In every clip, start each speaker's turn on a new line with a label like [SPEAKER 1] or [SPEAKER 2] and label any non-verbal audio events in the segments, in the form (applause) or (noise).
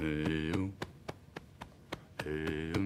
[SPEAKER 1] Eu. Eu.
[SPEAKER 2] Está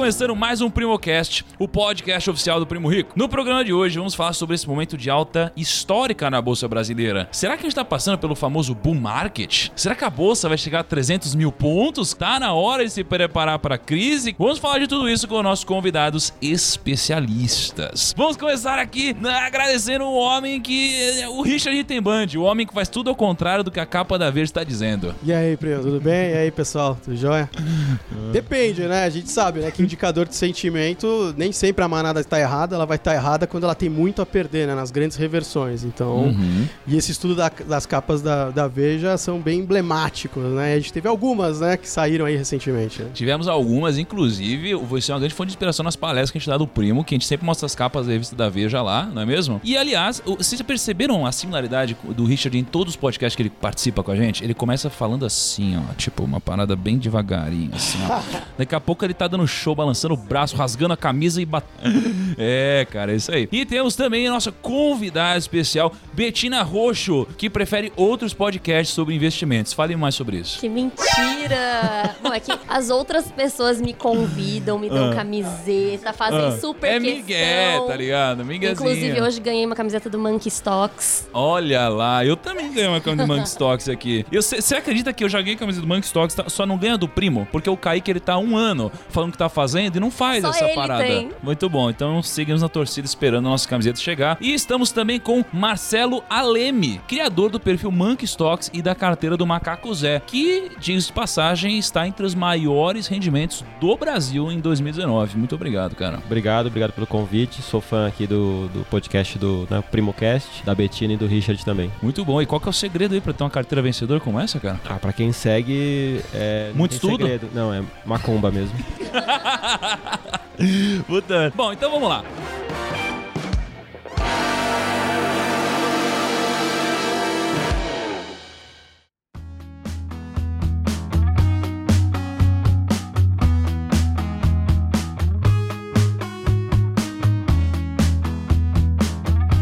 [SPEAKER 2] começando mais um PrimoCast, o podcast oficial do Primo Rico. No programa de hoje vamos falar sobre esse momento de alta histórica na Bolsa Brasileira. Será que a gente está passando pelo famoso bull market? Será que a Bolsa vai chegar a 300 mil pontos? Tá na hora de se preparar para a crise? Vamos falar de tudo isso com nossos convidados especialistas. Vamos começar aqui né, agradecendo o homem que... o Richard Rittenband, o homem que faz tudo ao contrário do que a capa da Verde está dizendo.
[SPEAKER 3] E aí, Primo, tudo bem? E aí, pessoal, tudo jóia? (laughs) Depende, né? A gente sabe, né, que indicador de sentimento, nem sempre a manada está errada, ela vai estar errada quando ela tem muito a perder, né, nas grandes reversões. Então,
[SPEAKER 2] Uhum.
[SPEAKER 3] e esse estudo da- das capas da, da Veja são bem emblemáticos, né? A gente teve algumas, né, que saíram aí recentemente, né?
[SPEAKER 2] Tivemos algumas, inclusive, você é uma grande fonte de inspiração nas palestras que a gente dá do Primo, que a gente sempre mostra as capas da revista da Veja lá, não é mesmo? E, aliás, vocês já perceberam a similaridade do Richard em todos os podcasts que ele participa com a gente? Ele começa falando assim, ó, tipo, uma parada bem devagarinho, assim, ó. (laughs) Daqui a pouco ele tá dando show, balançando o braço, rasgando a camisa e batendo. (laughs) É, cara, é isso aí. E temos também a nossa convidada especial, Betina Roxo, que prefere outros podcasts sobre investimentos. Fale mais sobre isso.
[SPEAKER 4] Que mentira! (laughs) Não, é que as outras pessoas me convidam, me dão
[SPEAKER 2] Ah.
[SPEAKER 4] camiseta, fazem
[SPEAKER 2] Ah,
[SPEAKER 4] super
[SPEAKER 2] é
[SPEAKER 4] questão.
[SPEAKER 2] Miguel, tá ligado? Miguelzinha.
[SPEAKER 4] Inclusive, hoje ganhei uma camiseta do Monkey Stocks.
[SPEAKER 2] Olha lá, eu também ganhei uma camisa do Monkey Stocks aqui. Você acredita que eu já ganhei camisa do Monkey Stocks, tá- só não ganha do primo? Porque o Kaique, ele tá há um ano falando que tá fazendo e não faz
[SPEAKER 4] Só
[SPEAKER 2] essa
[SPEAKER 4] ele
[SPEAKER 2] parada.
[SPEAKER 4] tem.
[SPEAKER 2] Muito bom, então sigamos na torcida esperando a nossa camiseta chegar. E estamos também com Marcelo Aleme, criador do perfil Monkey Stocks e da carteira do Macaco Zé, que, diz de passagem, está entre os maiores rendimentos do Brasil em 2019. Muito obrigado, cara.
[SPEAKER 5] Obrigado, obrigado pelo convite. Sou fã aqui do, do podcast do né, PrimoCast, da Betina e do Richard também.
[SPEAKER 2] Muito bom. E qual que é o segredo aí pra ter uma carteira vencedora como essa, cara?
[SPEAKER 5] Ah, pra quem segue, é,
[SPEAKER 2] Muito estudo?
[SPEAKER 5] segredo. Não, é macumba mesmo. (laughs)
[SPEAKER 2] Puta. Bom, então vamos lá.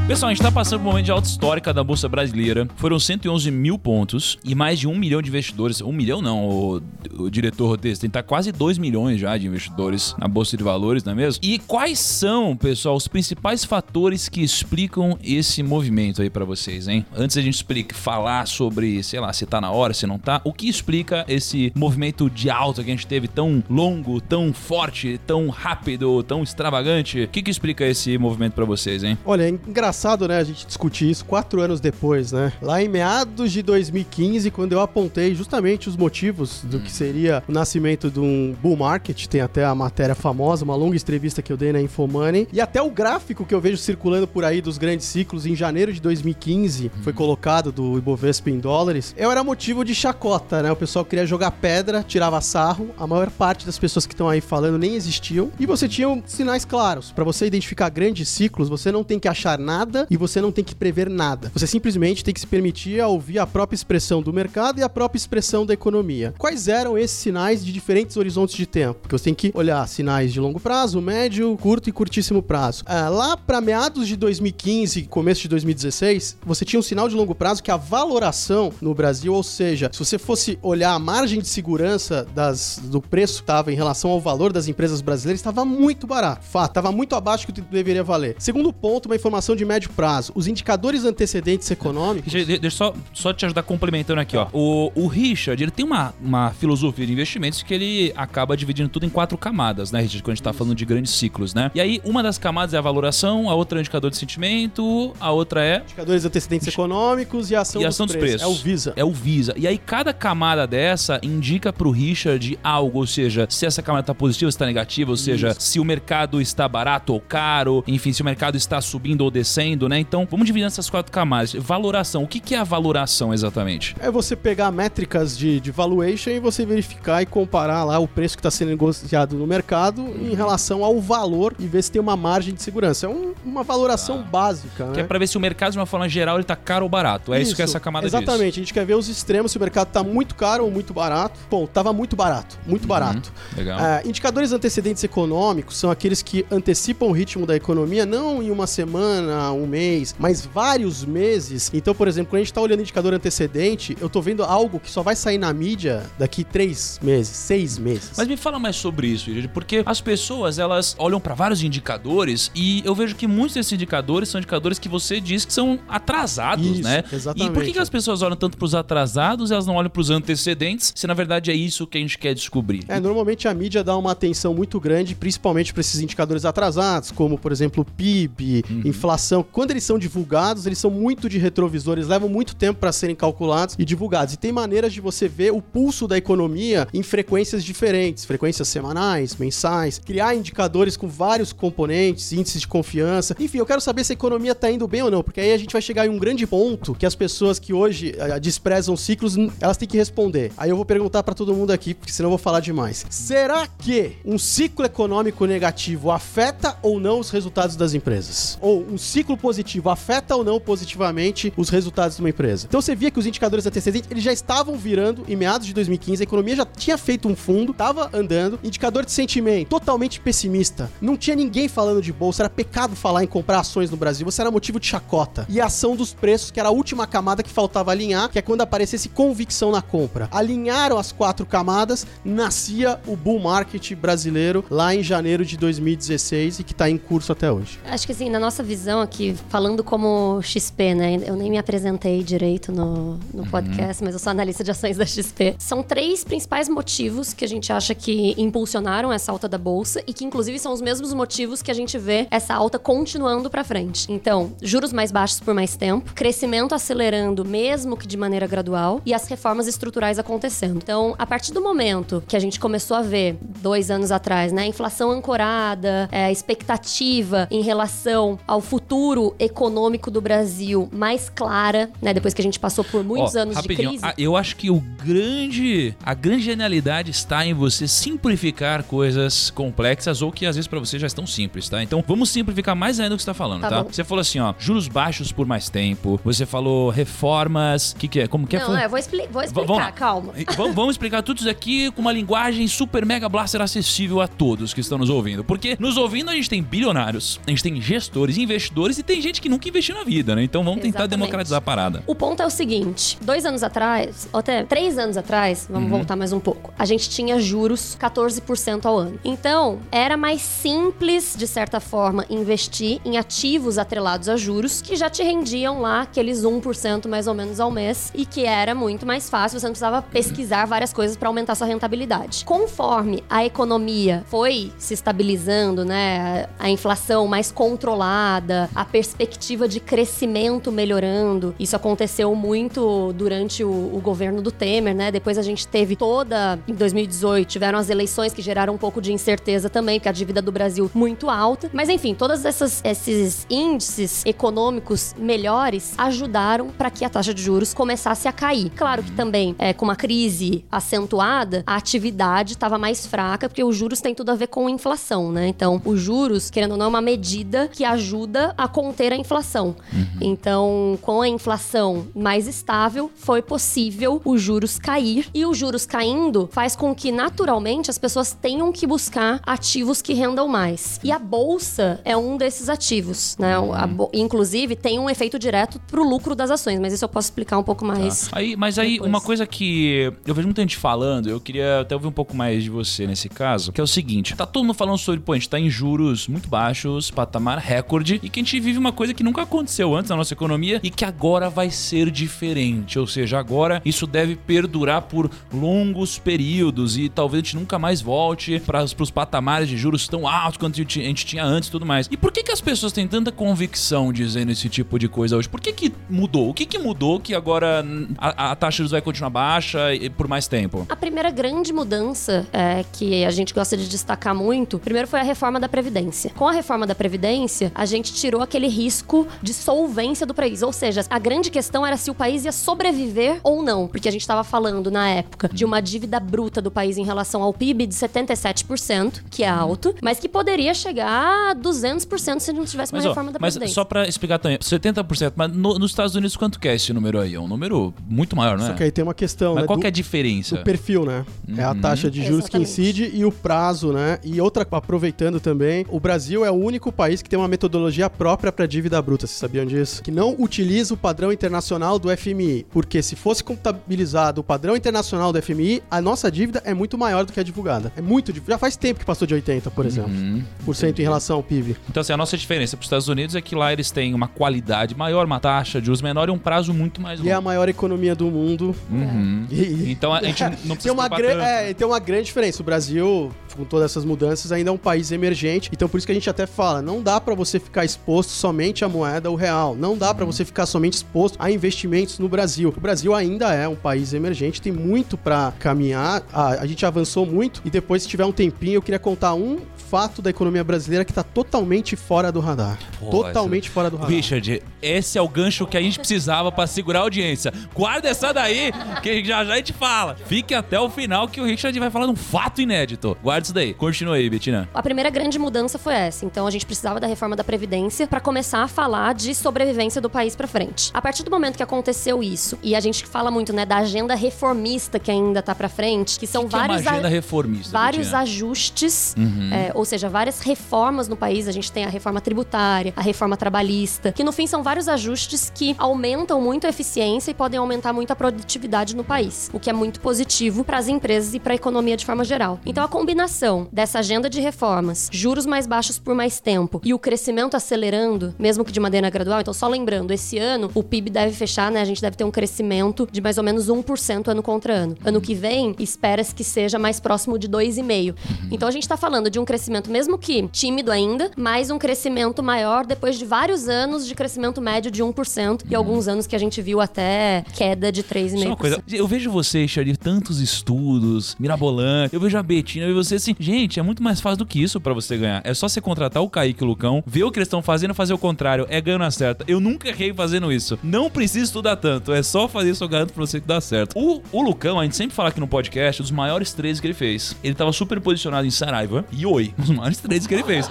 [SPEAKER 2] Pessoal, a gente tá passando por um momento de alta histórica da Bolsa Brasileira. Foram 111 mil pontos e mais de um milhão de investidores. Um milhão não, o, o diretor desse tem tá quase 2 milhões já de investidores na Bolsa de Valores, não é mesmo? E quais são, pessoal, os principais fatores que explicam esse movimento aí pra vocês, hein? Antes a gente explica, falar sobre, sei lá, se tá na hora, se não tá, o que explica esse movimento de alta que a gente teve tão longo, tão forte, tão rápido, tão extravagante? O que que explica esse movimento pra vocês, hein?
[SPEAKER 3] Olha, é engraçado, né, a gente discutir isso quatro anos depois, né? Lá em meados de 2015, quando eu apontei justamente os motivos do que seria o nascimento de um bull market, tem até a matéria famosa, uma longa entrevista que eu dei na Infomoney, e até o gráfico que eu vejo circulando por aí dos grandes ciclos em janeiro de 2015, foi colocado do Ibovespa em dólares, eu era motivo de chacota, né? O pessoal queria jogar pedra, tirava sarro, a maior parte das pessoas que estão aí falando nem existiam, e você tinha sinais claros. Para você identificar grandes ciclos, você não tem que achar nada e você não tem que prever nada. Você simplesmente tem que se permitir a ouvir a própria expressão do mercado e a própria expressão da economia. Quais eram esses sinais de diferentes horizontes de tempo? Porque você tem que olhar sinais de longo prazo, médio, curto e curtíssimo prazo. Ah, lá para meados de 2015, começo de 2016, você tinha um sinal de longo prazo que a valoração no Brasil, ou seja, se você fosse olhar a margem de segurança das, do preço que estava em relação ao valor das empresas brasileiras, estava muito barato. Fato, estava muito abaixo do que deveria valer. Segundo ponto, uma informação de médio prazo. Os indicadores antecedentes econômicos.
[SPEAKER 2] Deixa, de- deixa eu só, só te ajudar complementando aqui, ó. O, o Richard, ele tem uma, uma filosofia de investimentos que ele acaba dividindo tudo em quatro camadas, né, Richard? Quando a gente tá falando de grandes ciclos, né? E aí, uma das camadas é a valoração, a outra é o indicador de sentimento, a outra é
[SPEAKER 3] Indicadores antecedentes econômicos e a ação,
[SPEAKER 2] e a ação dos preços.
[SPEAKER 3] É o Visa.
[SPEAKER 2] É o Visa. E aí, cada camada dessa indica pro Richard algo, ou seja, se essa camada tá positiva ou se tá negativa, ou seja, se o mercado está barato ou caro, enfim, se o mercado está subindo ou descendo. Né? Então, vamos dividir essas quatro camadas. Valoração. O que, que é a valoração exatamente?
[SPEAKER 3] É você pegar métricas de, de valuation e você verificar e comparar lá o preço que está sendo negociado no mercado em relação ao valor e ver se tem uma margem de segurança. É um- uma valoração básica, né?
[SPEAKER 2] Que é pra ver se o mercado, de uma forma geral, ele tá caro ou barato. É isso, que essa camada diz.
[SPEAKER 3] Exatamente, a gente quer ver os extremos, se o mercado tá muito caro ou muito barato. Bom, tava muito barato, muito
[SPEAKER 2] Uhum.
[SPEAKER 3] barato.
[SPEAKER 2] Legal.
[SPEAKER 3] Ah, indicadores antecedentes econômicos são aqueles que antecipam o ritmo da economia, não em uma semana, um mês, mas vários meses. Então, por exemplo, quando a gente tá olhando indicador antecedente, eu tô vendo algo que só vai sair na mídia daqui três meses, seis meses.
[SPEAKER 2] Mas me fala mais sobre isso, Igor, porque as pessoas, elas olham pra vários indicadores e eu vejo que muitos desses indicadores são indicadores que você diz que são atrasados,
[SPEAKER 3] Isso,
[SPEAKER 2] né?
[SPEAKER 3] exatamente.
[SPEAKER 2] E por que, que as pessoas olham tanto pros atrasados e elas não olham pros antecedentes, se na verdade é isso que a gente quer descobrir?
[SPEAKER 3] É, normalmente a mídia dá uma atenção muito grande, principalmente para esses indicadores atrasados, como, por exemplo, o PIB, inflação. Quando eles são divulgados, eles são muito de retrovisores, levam muito tempo para serem calculados e divulgados. E tem maneiras de você ver o pulso da economia em frequências diferentes, frequências semanais, mensais, criar indicadores com vários componentes, índices de confiança. Enfim, eu quero saber se a economia tá indo bem ou não, porque aí a gente vai chegar em um grande ponto que as pessoas que hoje eh, desprezam ciclos, elas têm que responder. Aí eu vou perguntar para todo mundo aqui, porque senão eu vou falar demais. Será que um ciclo econômico negativo afeta ou não os resultados das empresas? Ou um ciclo positivo afeta ou não positivamente os resultados de uma empresa? Então você via que os indicadores antecedentes, eles já estavam virando em meados de 2015, a economia já tinha feito um fundo, tava andando, indicador de sentimento totalmente pessimista. Não tinha ninguém falando de bolsa, era pecado falar em comprar ações no Brasil, você era motivo de chacota. E a ação dos preços, que era a última camada que faltava alinhar, que é quando aparecesse convicção na compra. Alinharam as quatro camadas, nascia o bull market brasileiro lá em janeiro de 2016 e que tá em curso até hoje.
[SPEAKER 4] Acho que assim, na nossa visão aqui, falando como XP, né? Eu nem me apresentei direito no, no podcast, mas eu sou analista de ações da XP. São três principais motivos que a gente acha que impulsionaram essa alta da bolsa e que, inclusive, são os mesmos motivos que a gente vê essa alta continuando pra frente. Então, juros mais baixos por mais tempo, crescimento acelerando, mesmo que de maneira gradual, e as reformas estruturais acontecendo. Então, a partir do momento que a gente começou a ver, dois anos atrás, né, a inflação ancorada, é, expectativa em relação ao futuro econômico do Brasil mais clara, né, depois que a gente passou por muitos
[SPEAKER 2] Ó,
[SPEAKER 4] anos de
[SPEAKER 2] rapidinho,
[SPEAKER 4] crise.
[SPEAKER 2] a- eu acho que o grande, a grande genialidade está em você simplificar coisas complexas ou que às vezes pra você já estão simples, tá? Então vamos simplificar mais ainda o que você tá falando, tá?
[SPEAKER 4] Tá.
[SPEAKER 2] Você falou assim, ó, juros baixos por mais tempo. Você falou reformas, que que é? Como que é?
[SPEAKER 4] Não, é, vou, expli vou explicar,
[SPEAKER 2] vamos
[SPEAKER 4] calma.
[SPEAKER 2] Vamos, vamos explicar tudo isso aqui com uma linguagem super mega blaster acessível a todos que estão nos ouvindo. Porque nos ouvindo a gente tem bilionários, a gente tem gestores, investidores e tem gente que nunca investiu na vida, né? Então vamos tentar
[SPEAKER 4] Exatamente.
[SPEAKER 2] democratizar a parada.
[SPEAKER 4] O ponto é o seguinte: dois anos atrás, ou até três anos atrás,
[SPEAKER 2] Uhum.
[SPEAKER 4] vamos voltar mais um pouco, a gente tinha juros 14% ao ano. Então, era mais simples, de certa forma, investir em ativos atrelados a juros que já te rendiam lá aqueles 1% mais ou menos ao mês e que era muito mais fácil, você não precisava pesquisar várias coisas para aumentar sua rentabilidade. Conforme a economia foi se estabilizando, né, a inflação mais controlada, a perspectiva de crescimento melhorando, isso aconteceu muito durante o, o governo do Temer, né? Depois a gente teve toda em 2018, tiveram as eleições que geraram um pouco de incerteza também, porque a dívida do Brasil muito alta. Mas enfim, todos essas, esses índices econômicos melhores ajudaram para que a taxa de juros começasse a cair. Claro que também, é, com uma crise acentuada, a atividade estava mais fraca, porque os juros têm tudo a ver com inflação, né? Então, os juros, querendo ou não, é uma medida que ajuda a conter a inflação. Então, com a inflação mais estável, foi possível os juros cair. E os juros caindo faz com que, naturalmente, as pessoas tenham que buscar ativos que rendam mais. E a bolsa é um desses ativos, né? Bo- Inclusive, tem um efeito direto pro lucro das ações, mas isso eu posso explicar um pouco mais.
[SPEAKER 2] Aí, mas aí,
[SPEAKER 4] depois.
[SPEAKER 2] uma coisa que eu vejo muita gente falando, eu queria até ouvir um pouco mais de você nesse caso, que é o seguinte: tá todo mundo falando sobre, pô, a gente tá em juros muito baixos, patamar recorde, e que a gente vive uma coisa que nunca aconteceu antes na nossa economia e que agora vai ser diferente. Ou seja, agora isso deve perdurar por longos períodos e talvez a gente nunca mais volte para os patamares de juros tão altos quanto a gente tinha antes e tudo mais. E por que, que as pessoas têm tanta convicção dizendo esse tipo de coisa hoje? Por que, que mudou? O que, que mudou que agora a, a taxa de juros vai continuar baixa e- por mais tempo?
[SPEAKER 4] A primeira grande mudança é, que a gente gosta de destacar muito, primeiro foi a reforma da Previdência. Com a reforma da Previdência, a gente tirou aquele aquele risco de solvência do país. Ou seja, a grande questão era se o país ia sobreviver ou não, porque a gente estava falando na época de uma dívida bruta do país em relação ao PIB de 77%, que é alto, mas que poderia chegar a 200% se não tivesse uma
[SPEAKER 2] Mas, ó,
[SPEAKER 4] reforma da
[SPEAKER 2] mas
[SPEAKER 4] Previdência.
[SPEAKER 2] só pra explicar também, 70%, mas no- nos Estados Unidos quanto que é esse número aí? É um número muito maior, não é?
[SPEAKER 3] Só que aí tem uma questão,
[SPEAKER 2] Mas
[SPEAKER 3] né?
[SPEAKER 2] qual
[SPEAKER 3] do-
[SPEAKER 2] que é a diferença?
[SPEAKER 3] O perfil, né? É a
[SPEAKER 2] Uhum.
[SPEAKER 3] taxa de juros que
[SPEAKER 4] Exatamente.
[SPEAKER 3] incide e o prazo, né? E outra, aproveitando também, o Brasil é o único país que tem uma metodologia própria para dívida bruta, vocês sabiam disso? Que não utiliza o padrão internacional do FMI, porque se fosse contabilizado o padrão internacional do FMI, a nossa dívida é muito maior do que a divulgada. É muito, já faz tempo que passou de 80, por exemplo,
[SPEAKER 2] Uhum.
[SPEAKER 3] por cento em relação ao PIB.
[SPEAKER 2] Então, assim, a nossa diferença para os Estados Unidos é que lá eles têm uma qualidade maior, uma taxa de juros menor e um prazo muito mais
[SPEAKER 3] E é a
[SPEAKER 2] longo.
[SPEAKER 3] maior economia do mundo.
[SPEAKER 2] Uhum.
[SPEAKER 3] E-
[SPEAKER 2] Então a gente (laughs) não
[SPEAKER 3] tem
[SPEAKER 2] precisa
[SPEAKER 3] uma,
[SPEAKER 2] preocupar
[SPEAKER 3] gran- é, tem uma grande diferença. O Brasil, com todas essas mudanças, ainda é um país emergente. Então, por isso que a gente até fala: não dá pra você ficar exposto somente à moeda, o real. Não dá pra você ficar somente exposto a investimentos no Brasil. O Brasil ainda é um país emergente, tem muito pra caminhar. A, a gente avançou muito. E depois, se tiver um tempinho, eu queria contar um fato da economia brasileira que tá totalmente fora do radar.
[SPEAKER 2] Pô,
[SPEAKER 3] totalmente fora do radar.
[SPEAKER 2] Richard, esse é o gancho que a gente precisava pra segurar a audiência. Guarda essa daí, que já já a gente fala. Fique até o final que o Richard vai falar de um fato inédito. Guarda isso daí. Continua aí, Betina.
[SPEAKER 4] A primeira grande mudança foi essa. Então a gente precisava da reforma da Previdência para começar a falar de sobrevivência do país para frente. A partir do momento que aconteceu isso, e a gente fala muito, né, da agenda reformista que ainda tá para frente, que são
[SPEAKER 2] que é
[SPEAKER 4] vários
[SPEAKER 2] agenda reformista.
[SPEAKER 4] vários ajustes,
[SPEAKER 2] Uhum.
[SPEAKER 4] é, ou seja, várias reformas no país. A gente tem a reforma tributária, a reforma trabalhista, que no fim são vários ajustes que aumentam muito a eficiência e podem aumentar muito a produtividade no país, o que é muito positivo para as empresas e para a economia de forma geral. Então a combinação dessa agenda de reformas, juros mais baixos por mais tempo e o crescimento acelerando, mesmo que de maneira gradual. Então só lembrando, esse ano o PIB deve fechar, né? A gente deve ter um crescimento de mais ou menos 1% ano contra ano. Ano que vem, espera-se que seja mais próximo de 2,5%. Então a gente tá falando de um crescimento, mesmo que tímido ainda, mas um crescimento maior depois de vários anos de crescimento médio de 1% e alguns anos que a gente viu até queda de
[SPEAKER 2] Só
[SPEAKER 4] 3,5%.
[SPEAKER 2] uma coisa, eu vejo você, Richard, tantos estudos, mirabolantes, eu vejo a Betina, eu vejo você assim, gente, é muito mais fácil do que isso pra você ganhar. É só você contratar o Kaique e o Lucão, ver o que eles estão fazendo fazer o contrário. É ganho na certa. Eu nunca errei fazendo isso. Não precisa estudar tanto, é só fazer isso, eu garanto pra você que dá certo. O, o Lucão, a gente sempre fala aqui no podcast, dos maiores trades que ele fez. Ele tava super posicionado em Saraiva e Oi, os (laughs) maiores trades que ele fez.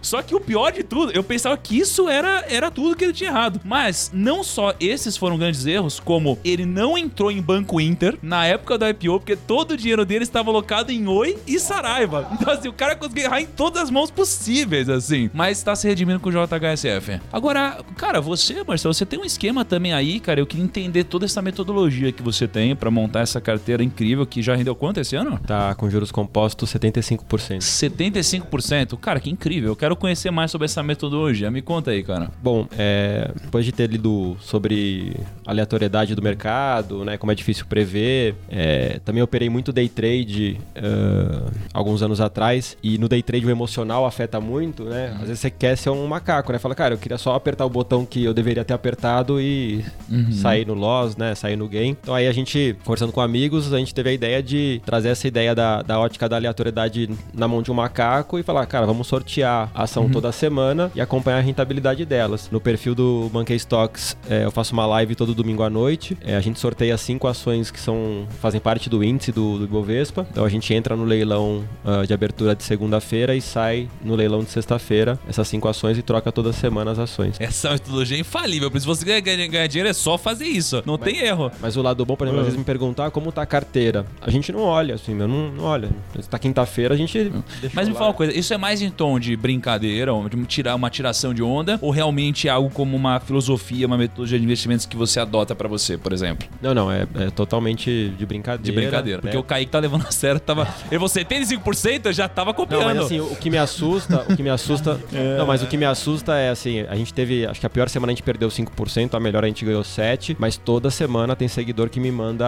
[SPEAKER 2] Só que o pior de tudo, eu pensava que isso era, era tudo que ele tinha errado. Mas não só esses foram grandes erros, como ele não entrou em Banco Inter na época da IPO, porque todo o dinheiro dele estava alocado em Oi e Saraiva. Então, assim, o cara conseguiu errar em todas as mãos possíveis, assim. Mas tá se redimindo com o JHSF. Agora, cara, você, Marcelo, você tem um esquema também aí, cara. Eu queria entender toda essa metodologia que você tem pra montar essa carteira incrível que já rendeu quanto esse ano?
[SPEAKER 5] Tá com juros compostos 75%.
[SPEAKER 2] 75%? Cara, que incrível. Eu quero conhecer mais sobre essa metodologia. Me conta aí, cara.
[SPEAKER 5] Bom, é, depois de ter lido sobre aleatoriedade do mercado, né, como é difícil prever, é, também operei muito day trade ah, alguns anos atrás e no day trade o emocional afeta muito, né? Às vezes você quer ser um macaco, né? Fala, cara, eu queria só apertar o botão que eu deveria ter apertado e sair no loss, né? Sair no gain. Então aí a gente, conversando com amigos, a gente teve a ideia de trazer essa ideia da, da ótica da aleatoriedade na mão de um macaco e falar, cara, vamos sortear a ação toda semana e acompanhar a rentabilidade delas. No perfil do Monkey Stocks, é, eu faço uma live todo domingo à noite. É, a gente sorteia cinco ações que são fazem parte do índice do, do Ibovespa. Então a gente entra no leilão ah, de abertura de segunda-feira e sai no leilão de sexta-feira. Essas cinco ações e troca toda semana as ações.
[SPEAKER 2] Essa metodologia é infalível. Por isso, se você ganhar, ganhar dinheiro, é só fazer isso. Não tem erro.
[SPEAKER 5] Mas o lado bom, por exemplo, às vezes me perguntar como tá a carteira. A gente não olha, assim, eu não, não olha. Tá quinta-feira, a gente.
[SPEAKER 2] Mas me
[SPEAKER 5] lá.
[SPEAKER 2] fala uma coisa, isso é mais em tom de brincadeira, de tirar uma tiração de onda, ou realmente é algo como uma filosofia, uma metodologia de investimentos que você adota pra você, por exemplo?
[SPEAKER 5] Não, não, é, é totalmente de brincadeira.
[SPEAKER 2] De brincadeira. Porque
[SPEAKER 5] né?
[SPEAKER 2] o Kaique tá levando a sério, tava. Ele falou 75%, eu já tava copiando.
[SPEAKER 5] Não, mas assim, o que me assusta, o que me assusta. (laughs) Não, mas o que me assusta é assim, a gente teve, acho que a pior semana a gente perdeu 5%, a melhor a gente ganhou 7, mas toda semana tem seguidor que me manda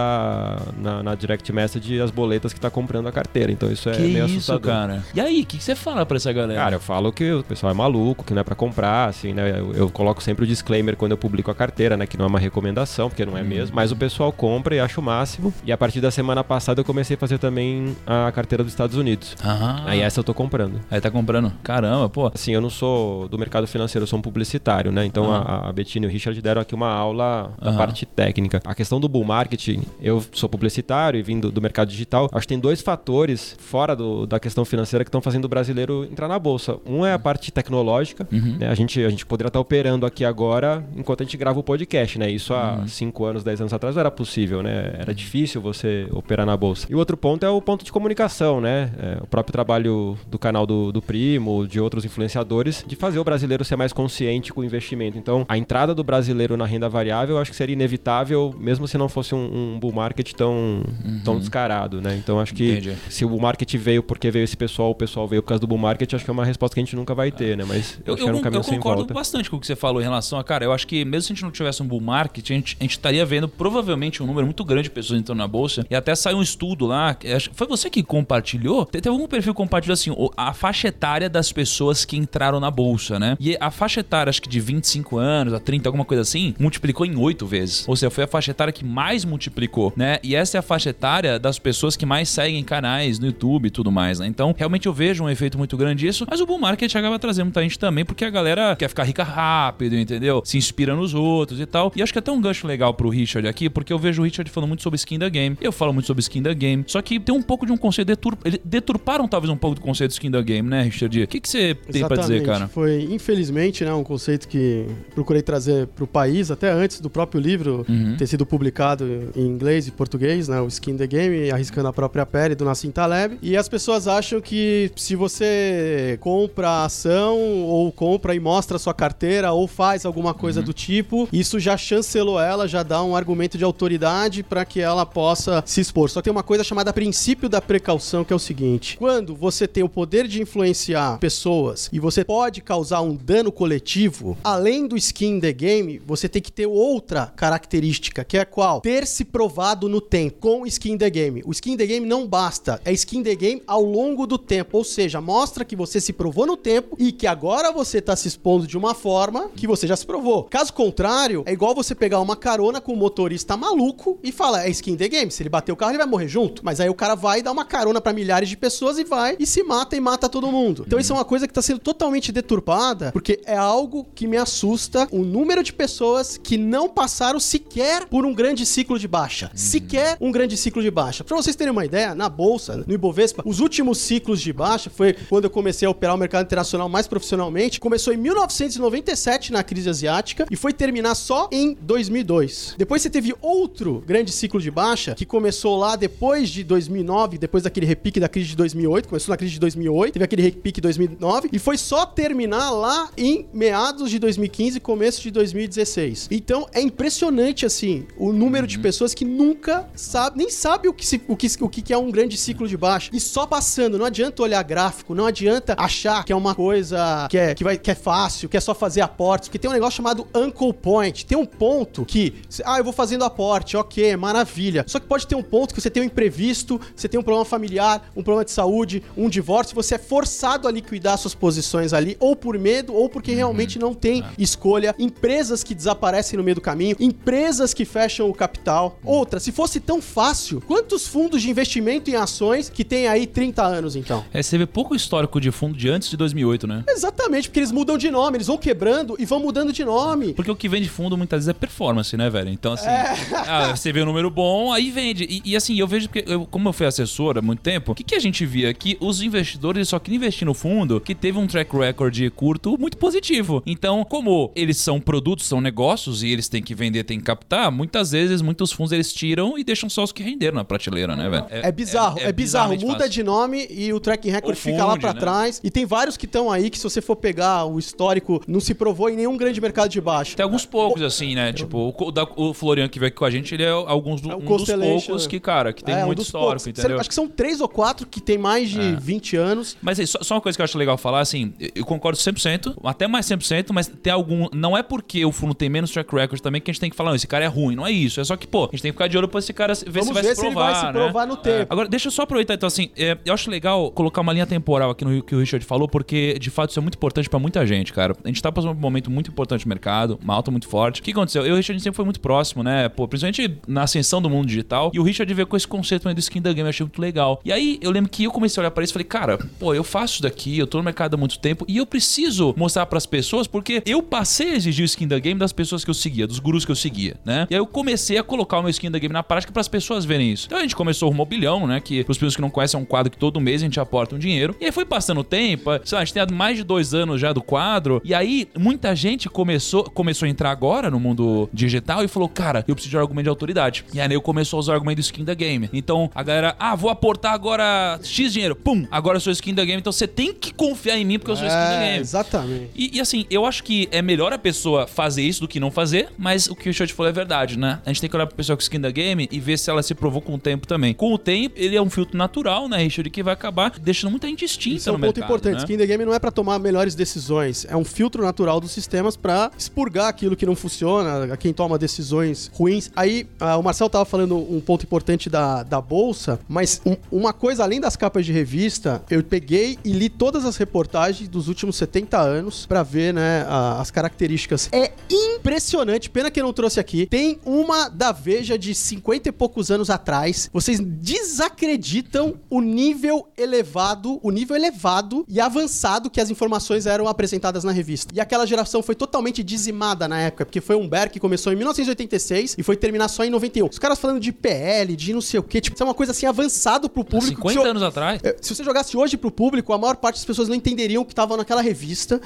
[SPEAKER 5] na, na direct message as boletas que tá comprando a carteira. Então isso é
[SPEAKER 2] que
[SPEAKER 5] meio
[SPEAKER 2] isso,
[SPEAKER 5] assustador.
[SPEAKER 2] cara? E aí, o que, que você fala pra essa galera?
[SPEAKER 5] Cara, eu falo que o pessoal é maluco, que não é pra comprar, assim, né? Eu, eu coloco sempre o disclaimer quando eu publico a carteira, né? Que não é uma recomendação, porque não é mesmo. Mas o pessoal compra e acha o máximo. E a partir da semana passada eu comecei a fazer também a carteira dos Estados Unidos.
[SPEAKER 2] Ah.
[SPEAKER 5] Aí essa eu tô comprando.
[SPEAKER 2] Aí tá comprando. Caramba, pô.
[SPEAKER 5] Assim, eu não sou do mercado financeiro, eu sou um publicitário, né? Então a, a Bettina e o Richard deram aqui uma aula da parte técnica. A questão do bull marketing, eu sou publicitário e vindo do mercado digital, acho que tem dois fatores fora do- da questão financeira que estão fazendo o brasileiro entrar na bolsa. Um é a parte tecnológica,
[SPEAKER 2] Uhum.
[SPEAKER 5] né? A gente, a gente poderia estar operando aqui agora enquanto a gente grava o podcast, né? Isso há
[SPEAKER 2] Uhum.
[SPEAKER 5] 5 anos, 10 anos atrás não era possível, né? Era difícil você operar na bolsa. E o outro ponto é o ponto de comunicação, né? É, o próprio trabalho do canal do, do Primo, de outros influenciadores, de fazer o brasileiro ser mais consciente com o investimento. Então, a entrada do brasileiro na renda variável, eu acho que seria inevitável, mesmo se não fosse um, um bull market tão, tão descarado, né? Então, acho que
[SPEAKER 2] Uhum. Entendi.
[SPEAKER 5] se o bull market veio porque veio esse pessoal, o pessoal veio por causa do bull market, acho que é uma resposta que a gente nunca vai ter, né? Mas
[SPEAKER 2] Eu,
[SPEAKER 5] acho que era um
[SPEAKER 2] eu- eu concordo bastante com o que você falou em relação a, cara, eu acho que mesmo se a gente não tivesse um bull market, a gente, a gente estaria vendo provavelmente um número muito grande de pessoas entrando na bolsa. E até saiu um estudo lá, foi você que compartilhou? Te- Teve algum perfil que compartilhou assim, a faixa etária das pessoas que entraram na bolsa, né? E a faixa etária, acho que de 25 anos a 30, alguma coisa assim, multiplicou em 8 vezes. Ou seja, foi a faixa etária que mais multiplicou, né? E essa é a faixa etária das pessoas que mais seguem canais no YouTube e tudo mais, né? Então, realmente eu vejo um efeito muito grande disso, mas o bull market acaba trazendo muita gente também, porque a galera quer ficar rica rápido, entendeu? Se inspira nos outros e tal. E acho que é até um gancho legal pro Richard aqui, porque eu vejo o Richard falando muito sobre skin da game. Eu falo muito sobre skin da game. Só que tem um pouco de um conceito detur... Eles deturparam talvez um pouco do conceito de skin da game, né, Richard? O que, que você tem pra dizer, cara?
[SPEAKER 3] Foi, infelizmente, né, um conceito que procurei trazer para o país, até antes do próprio livro
[SPEAKER 2] Uhum.
[SPEAKER 3] ter sido publicado em inglês e português, né, o Skin the Game, arriscando a própria pele, do Nassim Taleb. E as pessoas acham que se você compra ação, ou compra e mostra sua carteira, ou faz alguma coisa
[SPEAKER 2] Uhum.
[SPEAKER 3] do tipo, isso já chancelou ela, já dá um argumento de autoridade para que ela possa se expor. Só tem uma coisa chamada princípio da precaução, que é o seguinte: quando você tem o poder de influenciar pessoas e você pode causar um dano coletivo, além do skin the game, você tem que ter outra característica, que é qual? Ter se provado no tempo com skin the game. O skin the game não basta, é skin the game ao longo do tempo, ou seja, mostra que você se provou no tempo e que agora você tá se expondo de uma forma que você já se provou. Caso contrário, é igual você pegar uma carona com um motorista maluco e falar, é skin the game, se ele bater o carro ele vai morrer junto. Mas aí o cara vai dar uma carona pra milhares de pessoas e vai e se mata e mata todo mundo. Então isso é uma coisa que tá sendo totalmente deturpada, porque é algo que me assusta o número de pessoas que não passaram sequer por um grande ciclo de baixa. Sequer um grande ciclo de baixa. Pra vocês terem uma ideia, na bolsa, no Ibovespa, os últimos ciclos de baixa foi quando eu comecei a operar o mercado internacional mais profissionalmente. Começou em 1997 na crise asiática e foi terminar só em 2002. Depois você teve outro grande ciclo de baixa que começou lá depois de 2009, depois daquele repique da crise de 2008, começou na crise de 2008, teve aquele repique de 2009 e foi só terminar lá em meados de 2015, começo de 2016. Então é impressionante assim o número de pessoas que nunca sabe, nem sabe o que, se- o, que, o que é um grande ciclo de baixa e só passando. Não adianta olhar gráfico, não adianta achar que é uma coisa que é, que vai, que é fácil, que é só fazer aportes, porque tem um negócio chamado Uncle Point. Tem um ponto que, ah, eu vou fazendo aporte, ok, maravilha. Só que pode ter um ponto que você tem um imprevisto, você tem um problema familiar, um problema de saúde, um divórcio, você é forçado a liquidar suas posições ali, ou por medo, ou porque realmente não tem escolha. Empresas que desaparecem no meio do caminho, empresas que fecham o capital. Outra, se fosse tão fácil, quantos fundos de investimento em ações que tem aí 30 anos, então?
[SPEAKER 2] É, você vê pouco histórico de fundo de antes de 2008, né?
[SPEAKER 3] Exatamente, porque eles mudam de nome, eles vão quebrando e vão mudando de nome.
[SPEAKER 2] Porque o que vende fundo muitas vezes é performance, né, velho? Então, assim,
[SPEAKER 3] É. (laughs)
[SPEAKER 2] ah, você vê um número bom, aí vende. E, e, assim, eu vejo que, eu- como eu fui assessor há muito tempo, o que, que a gente via? Que os investidores só queriam investir no fundo que teve um track record curto muito positivo. Então, como eles são produtos, são negócios e eles têm que vender, têm que captar, muitas vezes, muitos fundos eles tiram e deixam só os que renderam na prateleira, né, velho?
[SPEAKER 3] É bizarro, é, bizarro.
[SPEAKER 2] bizarramente
[SPEAKER 3] Muda
[SPEAKER 2] fácil.
[SPEAKER 3] de nome e o tracking record
[SPEAKER 2] O
[SPEAKER 3] fica lá pra
[SPEAKER 2] né?
[SPEAKER 3] trás. E tem vários que estão aí que, se você for pegar o histórico, não se provou em nenhum grande mercado de baixo.
[SPEAKER 2] Tem alguns poucos, assim, né? Tipo, o, da- o Florian que veio aqui com a gente, ele é alguns do,
[SPEAKER 3] É
[SPEAKER 2] um dos poucos
[SPEAKER 3] né?
[SPEAKER 2] que, cara, que tem
[SPEAKER 3] É, um
[SPEAKER 2] muito
[SPEAKER 3] dos
[SPEAKER 2] histórico,
[SPEAKER 3] poucos.
[SPEAKER 2] entendeu?
[SPEAKER 3] Acho que são três ou quatro que tem mais de
[SPEAKER 2] É.
[SPEAKER 3] 20 anos.
[SPEAKER 2] Mas aí, só, só uma coisa que eu acho legal falar, assim, eu- eu concordo 100%, até mais 100%, mas tem algum. Não é porque o fundo tem menos track record também que a gente tem que falar, não, esse cara é ruim, não é isso. É só que, pô, a gente tem que ficar de olho pra esse cara ver
[SPEAKER 3] Vamos
[SPEAKER 2] se vai
[SPEAKER 3] ver
[SPEAKER 2] se
[SPEAKER 3] se ele
[SPEAKER 2] provar.
[SPEAKER 3] vai se
[SPEAKER 2] né?
[SPEAKER 3] provar no tempo.
[SPEAKER 2] É. Agora, deixa eu só aproveitar, então, assim, é, eu acho legal colocar uma linha temporal aqui no que o Richard falou, porque de fato isso é muito importante pra muita gente, cara. A gente tá passando por um momento muito importante no mercado, uma alta muito forte. O que aconteceu? Eu e o Richard sempre foi muito próximo, né? Pô, principalmente na ascensão do mundo digital. E o Richard veio com esse conceito do skin da game, eu achei muito legal. E aí, eu lembro que eu comecei a olhar pra isso e falei, cara, pô, eu faço isso daqui, eu tô no mercado há muito tempo e eu preciso mostrar pras pessoas porque eu passei a exigir o skin da game das pessoas que eu seguia, dos gurus que eu seguia, né? E aí eu comecei a colocar o meu skin da game na prática pras pessoas verem isso. Então a gente começou o Mobilhão, né? Que pros pessoas que não conhecem é um quadro que todo mês a gente aporta um dinheiro. E aí foi passando o tempo, sei lá, a gente tem mais de dois anos já do quadro. E aí muita gente começou, começou a entrar agora no mundo digital e falou, cara, eu preciso de argumento de autoridade. E aí eu começou a usar o argumento do skin da game. Então a galera, ah, vou aportar agora X dinheiro. Pum, agora eu sou skin da game. Então você tem que confiar em mim porque eu sou skin da
[SPEAKER 3] É,
[SPEAKER 2] game.
[SPEAKER 3] exatamente.
[SPEAKER 2] E, e, assim, eu acho que é melhor a pessoa fazer isso do que não fazer, mas o que o Shot falou é verdade, né? A gente tem que olhar pra pessoa com skin da game e ver se ela se provou com o tempo também. Com o tempo, ele é um filtro natural, né, Richard, que vai acabar deixando muita gente extinta
[SPEAKER 3] Isso é um ponto
[SPEAKER 2] mercado,
[SPEAKER 3] importante.
[SPEAKER 2] né?
[SPEAKER 3] Skin the Game não é pra tomar melhores decisões. É um filtro natural dos sistemas pra expurgar aquilo que não funciona, a quem toma decisões ruins. Aí, ah, o Marcel tava falando um ponto importante da, da bolsa, mas um- uma coisa além das capas de revista, eu peguei e li todas as reportagens dos últimos 70 anos pra ver, né, a- as características. É impressionante, pena que eu não trouxe aqui. Tem uma da Veja de 50 e poucos anos atrás. Vocês desacreditam o nível elevado, o nível elevado e avançado que as informações eram apresentadas na revista. E aquela geração foi totalmente dizimada na época, porque foi um Bear que começou em 1986 e foi terminar só em 91. Os caras falando de PL, de não sei o que, tipo, isso é uma coisa assim avançado pro público.
[SPEAKER 2] 50
[SPEAKER 3] que eu-
[SPEAKER 2] anos atrás.
[SPEAKER 3] é, Se você jogasse hoje pro público, a maior parte das pessoas não entenderiam o que estava naquela revista.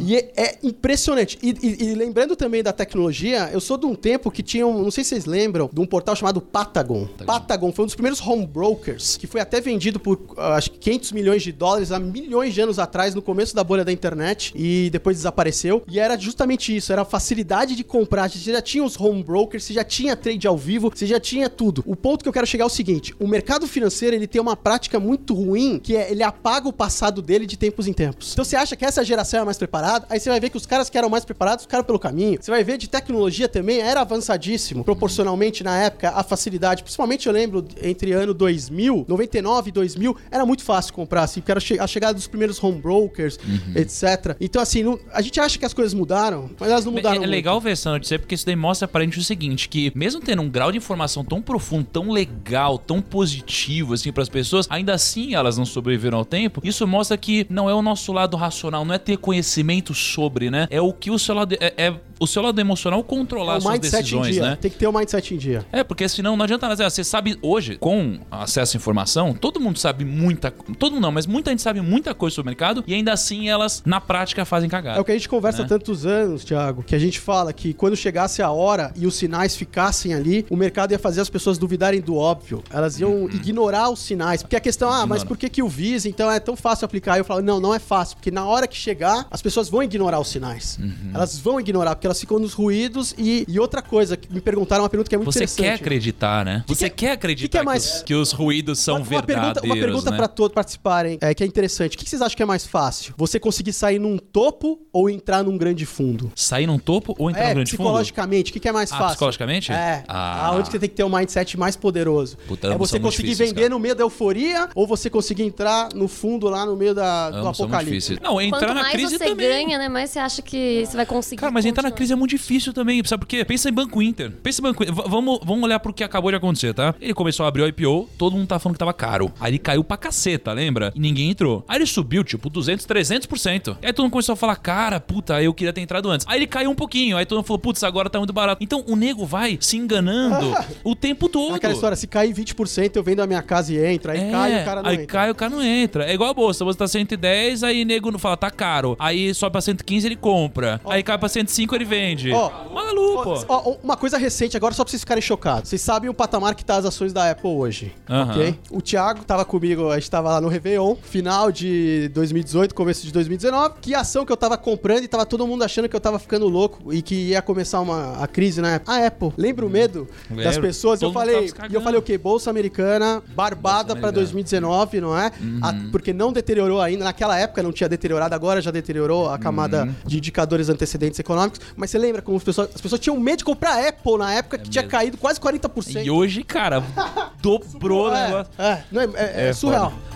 [SPEAKER 3] E é, é impressionante. E, e- e lembrando também da tecnologia, eu sou de um tempo que tinha um, não sei se vocês lembram, de um portal chamado Patagon. Patagon foi um dos primeiros home brokers, que foi até vendido por ah, acho que 500 milhões de dólares há milhões de anos atrás, no começo da bolha da internet, e depois desapareceu. E era justamente isso, era a facilidade de comprar. Você já tinha os home brokers, você já tinha trade ao vivo, você já tinha tudo. O ponto que eu quero chegar é o seguinte: o mercado financeiro ele tem uma prática muito ruim, que é ele apaga o passado dele de tempos em tempos. Então você acha que essa geração é mais preparada, aí você vai ver que os caras que eram mais preparados ficaram pelo caminho. Você vai ver de tecnologia também, era avançadíssimo, proporcionalmente na época, a facilidade. Principalmente eu lembro entre ano 2000, 99 e 2000, era muito fácil comprar, assim, porque era a chegada dos primeiros home brokers, etc. Então, assim, não- a gente acha que as coisas mudaram, mas elas não mudaram.
[SPEAKER 2] É, é
[SPEAKER 3] muito.
[SPEAKER 2] legal ver essa notícia porque isso daí mostra pra gente o seguinte: que mesmo tendo um grau de informação tão profundo, tão legal, tão positivo assim pras pessoas, ainda assim elas não sobreviveram ao tempo. Isso mostra que não é o nosso lado racional, não é ter conhecimento sobre, né? É o que o seu lado é, é o seu lado emocional controlar
[SPEAKER 3] É o
[SPEAKER 2] suas
[SPEAKER 3] mindset em
[SPEAKER 2] decisões,
[SPEAKER 3] dia.
[SPEAKER 2] né?
[SPEAKER 3] Tem que ter o mindset em dia.
[SPEAKER 2] É, porque senão não adianta nada. Você sabe hoje, com acesso à informação, todo mundo sabe muita. Todo mundo não, mas muita gente sabe muita coisa sobre o mercado e ainda assim elas, na prática, fazem cagada.
[SPEAKER 3] É o que a gente conversa há
[SPEAKER 2] né?
[SPEAKER 3] tantos anos, Thiago, que a gente fala que quando chegasse a hora e os sinais ficassem ali, o mercado ia fazer as pessoas duvidarem do óbvio. Elas iam
[SPEAKER 2] Uhum.
[SPEAKER 3] ignorar os sinais. Porque a questão, ah, mas por que, que o Visa, então, é tão fácil aplicar? Eu falo, não, não é fácil, porque na hora que chegar, as pessoas vão ignorar os sinais.
[SPEAKER 2] Uhum.
[SPEAKER 3] Elas vão ignorar, porque elas ficam nos ruídos. E, e outra coisa, que me perguntaram uma pergunta que é muito
[SPEAKER 2] Você
[SPEAKER 3] interessante.
[SPEAKER 2] quer acreditar, né?
[SPEAKER 3] Que
[SPEAKER 2] Você
[SPEAKER 3] que-
[SPEAKER 2] quer acreditar
[SPEAKER 3] que que é mais-
[SPEAKER 2] os, que os ruídos são
[SPEAKER 3] uma, uma
[SPEAKER 2] verdadeiros,
[SPEAKER 3] pergunta, uma pergunta
[SPEAKER 2] né?
[SPEAKER 3] pra todos participarem, é, que é interessante. O que vocês acham que é mais fácil? Você conseguir sair num topo ou entrar num grande fundo?
[SPEAKER 2] Sair num topo ou entrar
[SPEAKER 3] é,
[SPEAKER 2] no grande fundo?
[SPEAKER 3] psicologicamente, o que, é mais
[SPEAKER 2] Ah,
[SPEAKER 3] fácil?
[SPEAKER 2] psicologicamente?
[SPEAKER 3] É.
[SPEAKER 2] Ah.
[SPEAKER 3] Aonde você tem que ter um mindset mais poderoso?
[SPEAKER 2] Puta,
[SPEAKER 3] é você conseguir
[SPEAKER 2] difíceis,
[SPEAKER 3] vender
[SPEAKER 2] cara.
[SPEAKER 3] no meio da euforia ou você conseguir entrar no fundo lá no meio da, do apocalipse?
[SPEAKER 2] Não, entrar
[SPEAKER 4] Quanto
[SPEAKER 2] na
[SPEAKER 4] mais
[SPEAKER 2] crise
[SPEAKER 4] você
[SPEAKER 2] também.
[SPEAKER 4] ganha, né? Mais você acha que você vai conseguir.
[SPEAKER 2] Cara, mas entrar na
[SPEAKER 4] continuar.
[SPEAKER 2] crise é muito difícil também, sabe por quê? Pensa em Banco Inter. Pensa em Banco Inter. V- vamos, vamos olhar pro que acabou de acontecer, tá? Ele começou a abrir o IPO, todo mundo tá falando que tava caro. Aí ele caiu pra caceta, lembra? E ninguém entrou. Aí ele subiu, tipo, 200, 300%. Aí todo mundo começou a falar, cara, puta, eu queria ter entrado antes. Aí ele caiu um pouquinho. Aí todo mundo falou, putz, agora tá muito barato. Então o nego vai se enganando (laughs) o tempo todo.
[SPEAKER 3] Aquela história, se cair 20%, eu vendo a minha casa e entro. Aí
[SPEAKER 2] É,
[SPEAKER 3] cai o cara não
[SPEAKER 2] aí
[SPEAKER 3] entra.
[SPEAKER 2] cai o cara não entra. É igual a bolsa, você tá 110, aí nego não fala, tá caro. Aí sobe pra 115, ele compra. Aí cai pra 105, ele vende.
[SPEAKER 3] Ó,
[SPEAKER 2] Maluco,
[SPEAKER 3] uma coisa recente agora, só pra vocês ficarem chocados. Vocês sabem o patamar que tá as ações da Apple hoje,
[SPEAKER 2] Aham.
[SPEAKER 3] ok? O Thiago tava comigo, a gente tava lá no Réveillon, final de 2018, começo de 2019. Que ação que eu tava comprando e tava todo mundo achando que eu tava ficando louco e que ia começar uma, a crise na Apple. A Apple, lembra o medo das pessoas?
[SPEAKER 2] Todo
[SPEAKER 3] eu falei, e eu falei o quê? Bolsa americana, barbada
[SPEAKER 2] americana.
[SPEAKER 3] 2019, não é? A- porque não deteriorou ainda. Naquela época não tinha deteriorado, agora já deteriorou a camada
[SPEAKER 2] Uhum.
[SPEAKER 3] de indicadores antecedentes econômicos. Mas você lembra como as pessoas, as pessoas tinham medo de comprar Apple na época que tinha
[SPEAKER 2] mesmo.
[SPEAKER 3] caído quase 40%.
[SPEAKER 2] E hoje, cara, (laughs) dobrou o
[SPEAKER 3] é,
[SPEAKER 2] negócio.
[SPEAKER 3] é, é, é- é
[SPEAKER 2] É
[SPEAKER 3] surreal.
[SPEAKER 2] foda.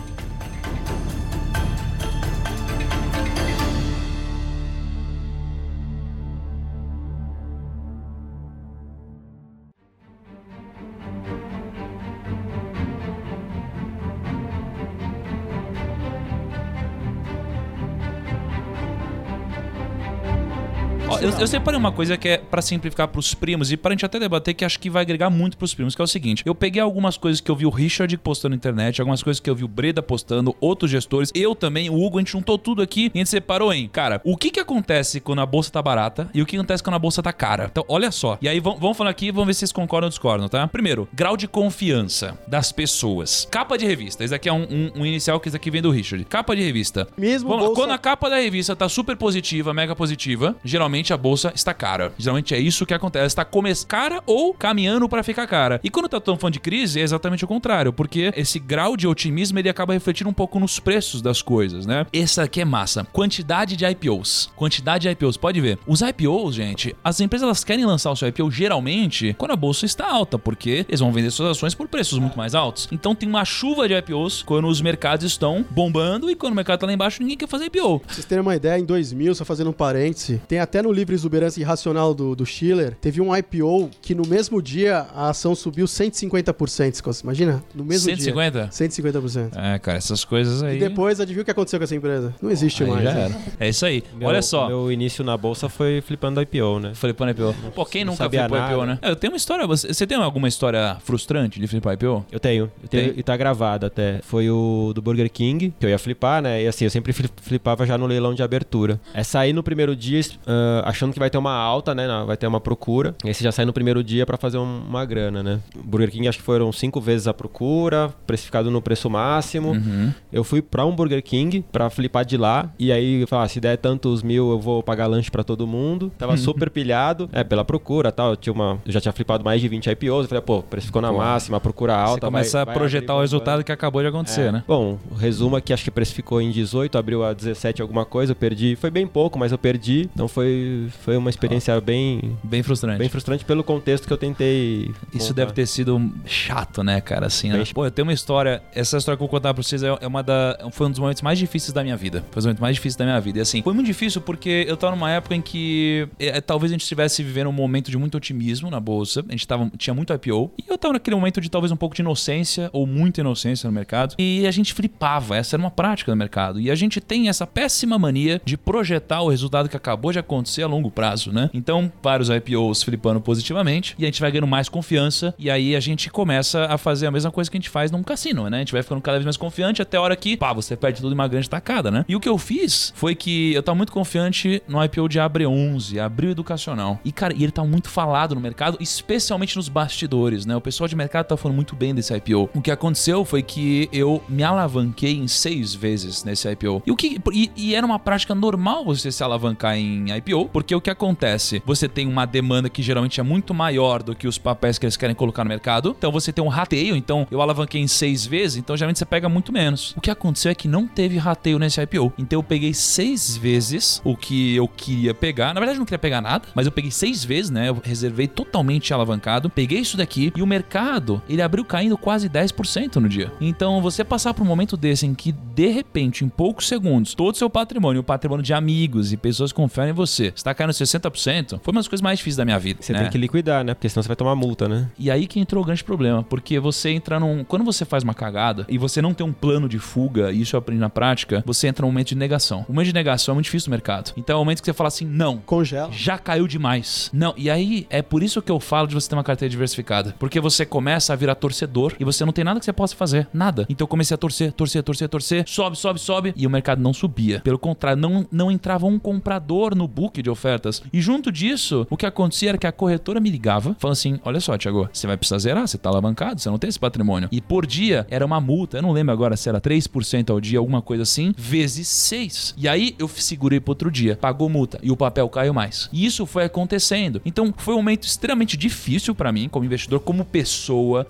[SPEAKER 2] Eu, separei uma coisa que é pra simplificar pros primos e pra gente até debater que acho que vai agregar muito pros primos, que é o seguinte: eu peguei algumas coisas que eu vi o Richard postando na internet, algumas coisas que eu vi o Breda postando, outros gestores, eu também, o Hugo, a gente juntou tudo aqui e a gente separou em, cara, o que que acontece quando a bolsa tá barata e o que acontece quando a bolsa tá cara. Então, olha só. E aí vamos, falar aqui vamos ver se vocês concordam ou discordam, tá? Primeiro, grau de confiança das pessoas. Capa de revista. Esse aqui é um, um- um inicial que esse aqui vem do Richard. Capa de revista.
[SPEAKER 3] Mesmo
[SPEAKER 2] Vamos
[SPEAKER 3] bolsa-
[SPEAKER 2] Quando a capa da revista tá super positiva, mega positiva, geralmente a bolsa está cara. Geralmente é isso que acontece. Está come cara ou caminhando para ficar cara. E quando tá tão falando de crise, é exatamente o contrário, porque esse grau de otimismo ele acaba refletindo um pouco nos preços das coisas, né? Essa aqui é massa. Quantidade de IPOs. Quantidade de IPOs. Pode ver. Os IPOs, gente, as empresas elas querem lançar o seu IPO geralmente quando a bolsa está alta, porque eles vão vender suas ações por preços muito mais altos. Então tem uma chuva de IPOs quando os mercados estão bombando e quando o mercado tá lá embaixo ninguém quer fazer IPO.
[SPEAKER 3] Pra vocês terem uma ideia, em 2000, só fazendo um parêntese, tem até no livro Exuberância Irracional do, do Schiller, teve um IPO que no mesmo dia a ação subiu 150%. Scott. Imagina? No mesmo
[SPEAKER 2] 150?
[SPEAKER 3] dia. 150%.
[SPEAKER 2] É, cara, essas coisas aí.
[SPEAKER 3] E depois, adivinha o que aconteceu com essa empresa? Não existe
[SPEAKER 2] aí
[SPEAKER 3] mais.
[SPEAKER 2] já
[SPEAKER 3] né?
[SPEAKER 2] era. É isso aí.
[SPEAKER 5] Meu-
[SPEAKER 2] Olha só.
[SPEAKER 5] Meu início na bolsa foi flipando IPO, né?
[SPEAKER 2] Flipando IPO. Pô, quem
[SPEAKER 5] não
[SPEAKER 2] nunca flipou
[SPEAKER 5] nada.
[SPEAKER 2] IPO, né? É, Eu tenho uma história. Você você tem alguma história frustrante de flipar IPO?
[SPEAKER 5] Eu tenho, eu tenho
[SPEAKER 2] Tem?
[SPEAKER 5] e tá gravado até. Foi o do Burger King, que eu ia flipar, né? E assim, eu sempre fli- flipava já no leilão de abertura. É sair no primeiro dia ah, achando que vai ter uma alta, né? Vai ter uma procura. E aí você já sai no primeiro dia pra fazer um- uma grana, né? Burger King acho que foram cinco vezes a procura, precificado no preço máximo.
[SPEAKER 2] Uhum.
[SPEAKER 5] Eu fui pra um Burger King pra flipar de lá. E aí, eu falei, ah, se der tantos mil, eu vou pagar lanche pra todo mundo. Tava super pilhado, é, pela procura tal. Eu, tinha uma, eu já tinha flipado mais de 20 IPOs. Eu falei, pô, precificou na
[SPEAKER 2] Pô.
[SPEAKER 5] máxima, procura
[SPEAKER 2] Você
[SPEAKER 5] alta.
[SPEAKER 2] começa
[SPEAKER 5] vai-
[SPEAKER 2] a projetar o resultado que acabou de acontecer,
[SPEAKER 5] É.
[SPEAKER 2] né?
[SPEAKER 5] Bom, o resumo aqui acho que precificou em 18, abriu a 17 alguma coisa, eu perdi. Foi bem pouco, mas eu perdi. Então foi, foi uma experiência bem,
[SPEAKER 2] Bem frustrante.
[SPEAKER 5] bem frustrante pelo contexto que eu tentei.
[SPEAKER 2] Isso
[SPEAKER 5] montar.
[SPEAKER 2] deve ter sido chato, né, cara? Assim, né? Pô, eu tenho uma história. Essa história que eu vou contar pra vocês é é uma da. Foi um dos momentos mais difíceis da minha vida. Foi um dos momentos mais difíceis da minha vida. E assim, foi muito difícil porque eu tava numa época em que é, talvez a gente estivesse vivendo um momento de muito otimismo na bolsa. A gente tava, tinha muito IPO. E eu tava naquele momento de talvez um pouco de inocência ou muita inocência no mercado. E a gente flipava. Essa era uma prática no mercado. E a gente tem essa péssima mania de projetar o resultado que acabou de acontecer a longo prazo, né? Então, vários IPOs flipando positivamente e a gente vai ganhando mais confiança e aí a gente começa a fazer a mesma coisa que a gente faz num cassino, né? A gente vai ficando cada vez mais confiante até a hora que, pá, você perde tudo em uma grande tacada, né? E o que eu fiz foi que eu tava muito confiante no IPO de Abre 11, Abril Educacional. E, cara, ele tá muito falado no mercado, especialmente nos bastidores, né? O pessoal de mercado tá falando muito bem desse IPO. O que aconteceu foi que eu me alavanquei em seis vezes nesse IPO. E, o que, e, e era uma prática normal você se alavancar em IPO, porque o que acontece? Você tem uma demanda que geralmente é muito maior do que os papéis que eles querem colocar no mercado. Então você tem um rateio. Então eu alavanquei em seis vezes, então geralmente você pega muito menos. O que aconteceu é que não teve rateio nesse IPO. Então eu peguei seis vezes o que eu queria pegar. Na verdade, eu não queria pegar nada, mas eu peguei seis vezes, né? Eu reservei totalmente alavancado. Peguei isso daqui e o mercado, ele abriu caindo quase 10% no dia. Então você passar por um momento desse em que, de repente, em poucos segundos, todo o seu patrimônio, o patrimônio de amigos e pessoas que confiam em você, está caindo 60%, foi uma das coisas mais difíceis da minha vida.
[SPEAKER 5] Você
[SPEAKER 2] né?
[SPEAKER 5] tem que liquidar, né? Porque senão você vai tomar multa, né?
[SPEAKER 2] E aí que entrou o grande problema, porque você entra num. Quando você faz uma cagada e você não tem um plano de fuga, e isso eu aprendi na prática, você entra num momento de negação. O momento de negação é muito difícil no mercado. Então é o momento que você fala assim: não.
[SPEAKER 3] Congela.
[SPEAKER 2] Já caiu demais. Não, e aí é por isso que eu falo de você ter uma carteira diversificada. Porque você começa a virar torcedor e você não tem nada que você possa fazer. Nada. Então eu comecei a torcer, torcer, torcer, torcer. Sobe, sobe, sobe. E o mercado não subia. Pelo contrário, não, não entrava um comprador no book de ofertas. E junto disso, o que acontecia era que a corretora me ligava, falando assim: olha só, Thiago, você vai precisar zerar, você tá alavancado, você não tem esse patrimônio. E por dia era uma multa, eu não lembro agora se era 3% ao dia, alguma coisa assim, vezes 6. E aí eu segurei pro outro dia, pagou multa e o papel caiu mais. E isso foi acontecendo. Então foi um momento extremamente difícil pra mim, como investidor, como pessoa,